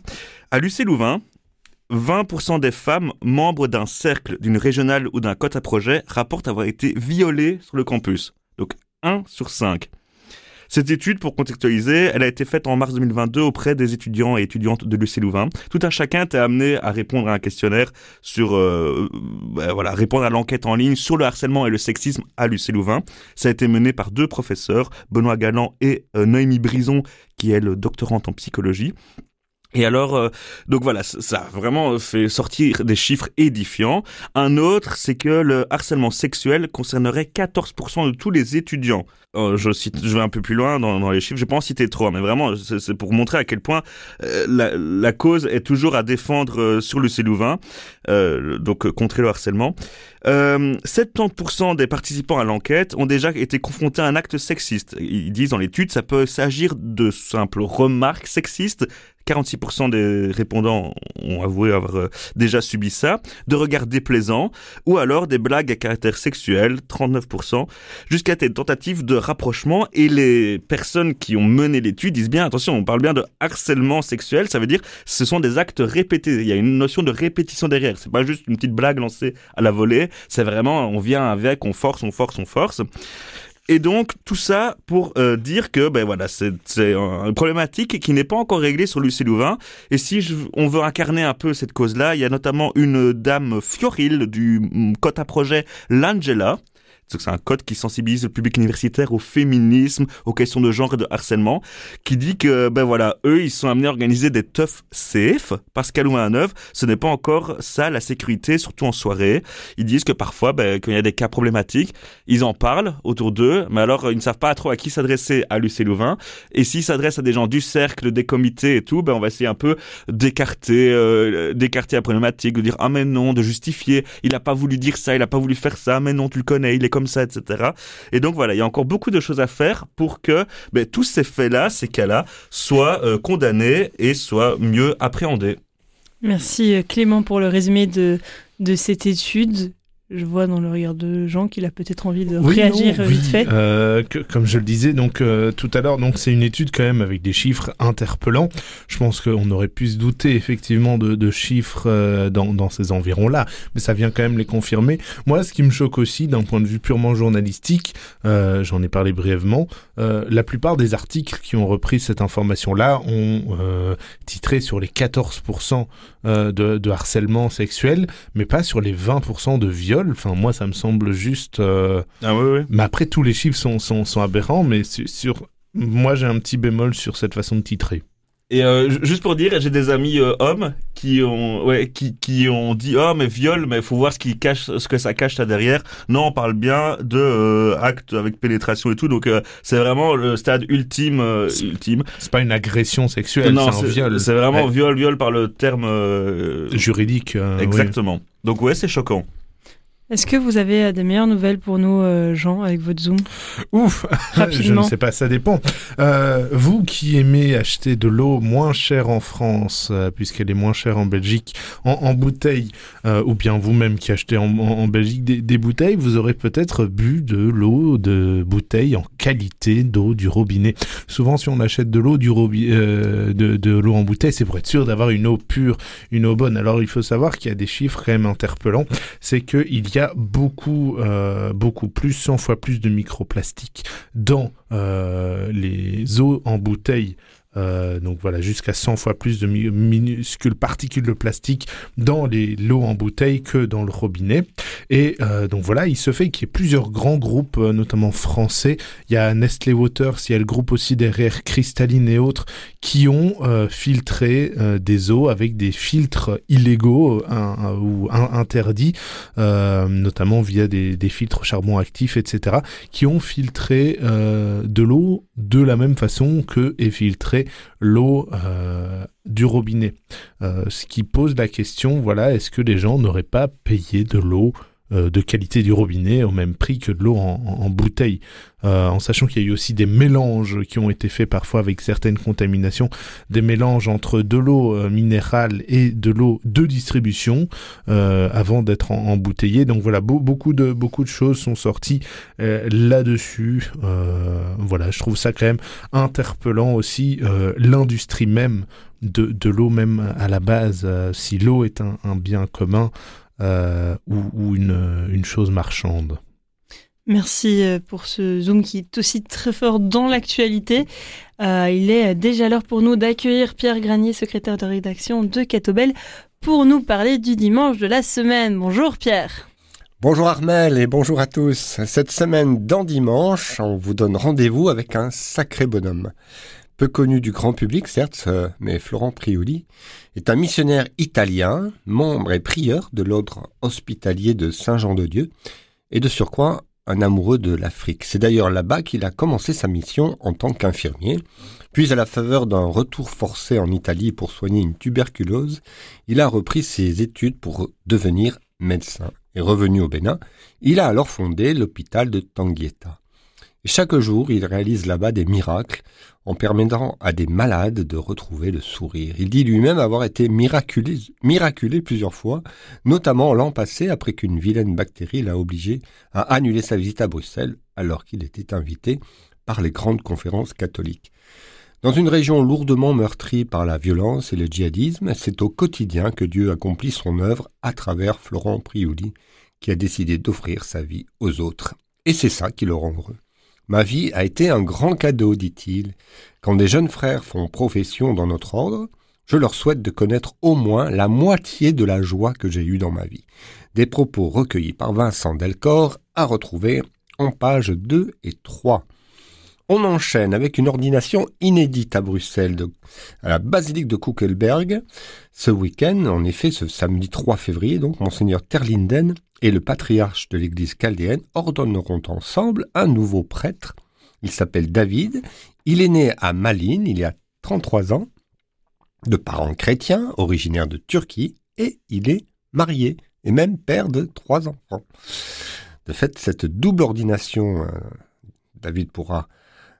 À Lucé-Louvain, 20% des femmes membres d'un cercle, d'une régionale ou d'un quota projet rapportent avoir été violées sur le campus. Donc 1 sur 5. Cette étude, pour contextualiser, elle a été faite en mars 2022 auprès des étudiants et étudiantes de l'UC Louvain. Tout un chacun était amené à répondre à un questionnaire sur, euh, ben voilà, répondre à l'enquête en ligne sur le harcèlement et le sexisme à l'UC Louvain. Ça a été mené par deux professeurs, Benoît Galland et euh, Noémie Brison, qui est le doctorante en psychologie. Et alors, euh, donc voilà, ça a vraiment fait sortir des chiffres édifiants. Un autre, c'est que le harcèlement sexuel concernerait 14% de tous les étudiants. Euh, je, cite, je vais un peu plus loin dans, les chiffres, je vais pas en citer trop, mais vraiment, c'est pour montrer à quel point euh, la, la, cause est toujours à défendre sur le Célouvain, donc contrer le harcèlement. 70% des participants à l'enquête ont déjà été confrontés à un acte sexiste. Ils disent dans l'étude, ça peut s'agir de simples remarques sexistes, 46% des répondants ont avoué avoir euh, déjà subi ça, de regards déplaisants, ou alors des blagues à caractère sexuel, 39%, jusqu'à des tentatives de rapprochement. Et les personnes qui ont mené l'étude disent bien, attention, on parle bien de harcèlement sexuel, ça veut dire ce sont des actes répétés. Il y a une notion de répétition derrière. C'est pas juste une petite blague lancée à la volée, c'est vraiment, on vient avec, on force, on force, on force. Et donc tout ça pour euh, dire que ben voilà c'est une problématique qui n'est pas encore réglée sur Lucie Louvain. Et si je, on veut incarner un peu cette cause-là, il y a notamment une dame Fioril du mm, Cota Projet L'Angela c'est un code qui sensibilise le public universitaire au féminisme, aux questions de genre et de harcèlement, qui dit que, ben voilà, eux, ils sont amenés à organiser des teufs safe, parce qu'à Louvain-Neuve, ce n'est pas encore ça la sécurité, surtout en soirée. Ils disent que parfois, ben, quand il y a des cas problématiques, ils en parlent autour d'eux, mais alors ils ne savent pas trop à qui s'adresser à l'UC Louvain. Et s'ils s'adressent à des gens du cercle, des comités et tout, ben on va essayer un peu d'écarter, euh, d'écarter la problématique, de dire ah mais non, de justifier. Il a pas voulu dire ça, il a pas voulu faire ça, mais non, tu le connais, il est comme ça, etc. Et donc voilà, il y a encore beaucoup de choses à faire pour que ben, tous ces faits-là, ces cas-là, soient euh, condamnés et soient mieux appréhendés. Merci euh, Clément pour le résumé de, de cette étude je vois dans le regard de Jean qu'il a peut-être envie de réagir vite fait. Euh, que, comme je le disais donc euh, tout à l'heure, donc c'est une étude quand même avec des chiffres interpellants. Je pense qu'on aurait pu se douter effectivement de, de chiffres euh, dans, dans, ces environs-là, mais ça vient quand même les confirmer. Moi, ce qui me choque aussi d'un point de vue purement journalistique, euh, j'en ai parlé brièvement, la plupart des articles qui ont repris cette information-là ont titré sur les 14% de, de harcèlement sexuel, mais pas sur les 20% de viol Enfin, moi, ça me semble juste. Euh, ah oui, oui. Mais après, tous les chiffres sont, sont, sont aberrants, mais sur. Moi, j'ai un petit bémol sur cette façon de titrer. Et euh, juste pour dire, j'ai des amis euh, hommes qui ont, ouais, qui, qui ont dit oh mais viol, mais faut voir ce qui cache, ce que ça cache là derrière. Non, on parle bien de euh, actes avec pénétration et tout, donc c'est vraiment le stade ultime, ultime. C'est pas une agression sexuelle, c'est un viol. C'est vraiment viol, viol par le terme juridique. Exactement. Donc ouais, c'est choquant. Est-ce que vous avez euh, des meilleures nouvelles pour nous, euh, Jean, avec votre Zoom? Ouf Je ne sais pas, ça dépend. Euh, vous qui aimez acheter de l'eau moins chère en France, puisqu'elle est moins chère en Belgique, en, bouteille, ou bien vous-même qui achetez en, Belgique des, bouteilles, vous aurez peut-être bu de l'eau de bouteille en qualité d'eau du robinet. Souvent, si on achète de l'eau du de, de l'eau en bouteille, c'est pour être sûr d'avoir une eau pure, une eau bonne. Alors, il faut savoir qu'il y a des chiffres quand même interpellants. C'est qu'il y beaucoup, euh, beaucoup plus, 100 fois plus de microplastiques dans euh, les eaux en bouteille euh, donc voilà, jusqu'à 100 fois plus de minuscules particules de plastique dans les lots en bouteille que dans le robinet. Et euh, donc voilà, il se fait qu'il y ait plusieurs grands groupes, euh, notamment français. Il y a Nestlé Waters, il y a le groupe aussi derrière Cristalline et autres, qui ont filtré des eaux avec des filtres illégaux ou interdits, notamment via des, des, filtres charbon actif, etc., qui ont filtré de l'eau de la même façon que est l'eau euh, du robinet. Euh, ce qui pose la question, voilà, est-ce que les gens n'auraient pas payé de l'eau de qualité du robinet au même prix que de l'eau en, bouteille, euh, en sachant qu'il y a eu aussi des mélanges qui ont été faits parfois avec certaines contaminations, des mélanges entre de l'eau euh, minérale et de l'eau de distribution avant d'être embouteillée. Donc voilà, beaucoup de beaucoup de choses sont sorties là-dessus. voilà, je trouve ça quand même interpellant aussi l'industrie même de, de l'eau même à la base. si l'eau est un bien commun, euh, ou, une, chose marchande. Merci euh, pour ce zoom qui est aussi très fort dans l'actualité. Euh, il est déjà l'heure pour nous d'accueillir Pierre Granier, secrétaire de rédaction de Catobel, pour nous parler du dimanche de la semaine. Bonjour Pierre. Bonjour Armel et bonjour à tous. Cette semaine dans Dimanche, on vous donne rendez-vous avec un sacré bonhomme. Peu connu du grand public, certes, mais Florent Prioli est un missionnaire italien, membre et prieur de l'ordre hospitalier de Saint-Jean-de-Dieu, et de surcroît un amoureux de l'Afrique. C'est d'ailleurs là-bas qu'il a commencé sa mission en tant qu'infirmier. Puis, à la faveur d'un retour forcé en Italie pour soigner une tuberculose, il a repris ses études pour devenir médecin. Et revenu au Bénin, il a alors fondé l'hôpital de Tanguieta. Chaque jour, il réalise là-bas des miracles en permettant à des malades de retrouver le sourire. Il dit lui-même avoir été miraculé plusieurs fois, notamment l'an passé après qu'une vilaine bactérie l'a obligé à annuler sa visite à Bruxelles alors qu'il était invité par les grandes conférences catholiques. Dans une région lourdement meurtrie par la violence et le djihadisme, c'est au quotidien que Dieu accomplit son œuvre à travers Florent Priouli, qui a décidé d'offrir sa vie aux autres. Et c'est ça qui le rend heureux. Ma vie a été un grand cadeau, dit-il. Quand des jeunes frères font profession dans notre ordre, je leur souhaite de connaître au moins la moitié de la joie que j'ai eue dans ma vie. Des propos recueillis par Vincent Delcor à retrouver en pages 2 et 3. On enchaîne avec une ordination inédite à Bruxelles, à la basilique de Kuckelberg. Ce week-end, en effet, ce samedi 3 février, donc, Monseigneur Terlinden et le patriarche de l'église chaldéenne ordonneront ensemble un nouveau prêtre. Il s'appelle David. Il est né à Malines il y a 33 ans, de parents chrétiens, originaires de Turquie, et il est marié et même père de trois enfants. De fait, cette double ordination, euh, David pourra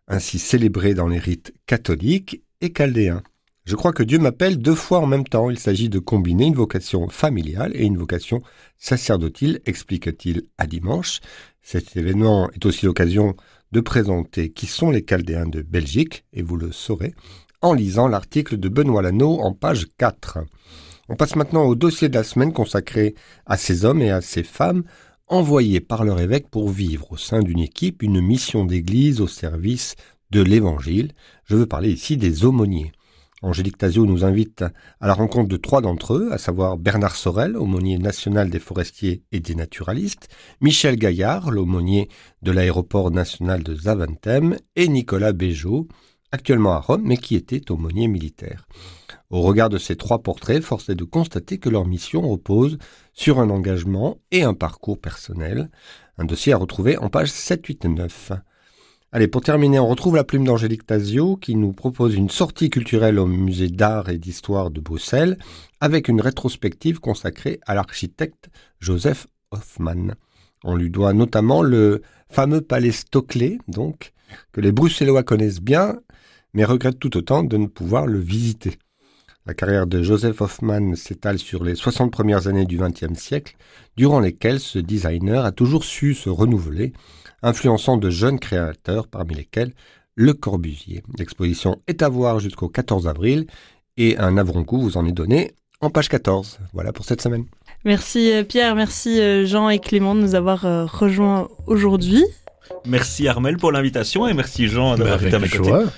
ainsi célébré dans les rites catholiques et chaldéens. Je crois que Dieu m'appelle deux fois en même temps. Il s'agit de combiner une vocation familiale et une vocation sacerdotale, explique-t-il à dimanche. Cet événement est aussi l'occasion de présenter qui sont les Chaldéens de Belgique, et vous le saurez, en lisant l'article de Benoît Lano en page 4. On passe maintenant au dossier de la semaine consacré à ces hommes et à ces femmes envoyés par leur évêque pour vivre au sein d'une équipe une mission d'église au service de l'Évangile. Je veux parler ici des aumôniers. Angélique Tazio nous invite à la rencontre de trois d'entre eux, à savoir Bernard Sorel, aumônier national des forestiers et des naturalistes, Michel Gaillard, l'aumônier de l'aéroport national de Zaventem, et Nicolas Béjot, actuellement à Rome, mais qui était aumônier militaire. Au regard de ces trois portraits, force est de constater que leur mission repose sur un engagement et un parcours personnel. Un dossier à retrouver en page 7, 8 et 9. Allez, pour terminer, on retrouve la plume d'Angélique Tazio qui nous propose une sortie culturelle au musée d'art et d'histoire de Bruxelles avec une rétrospective consacrée à l'architecte Joseph Hoffmann. On lui doit notamment le fameux palais Stockley, donc, que les Bruxellois connaissent bien, mais regrettent tout autant de ne pouvoir le visiter. La carrière de Joseph Hoffman s'étale sur les 60 premières années du XXe siècle, durant lesquelles ce designer a toujours su se renouveler, influençant de jeunes créateurs, parmi lesquels Le Corbusier. L'exposition est à voir jusqu'au 14 avril, et un avant-goût vous en est donné en page 14. Voilà pour cette semaine. Merci euh, Pierre, merci euh, Jean et Clément de nous avoir euh, rejoints aujourd'hui. Merci Armel pour l'invitation et merci Jean d'avoir Avec été à mes côtés.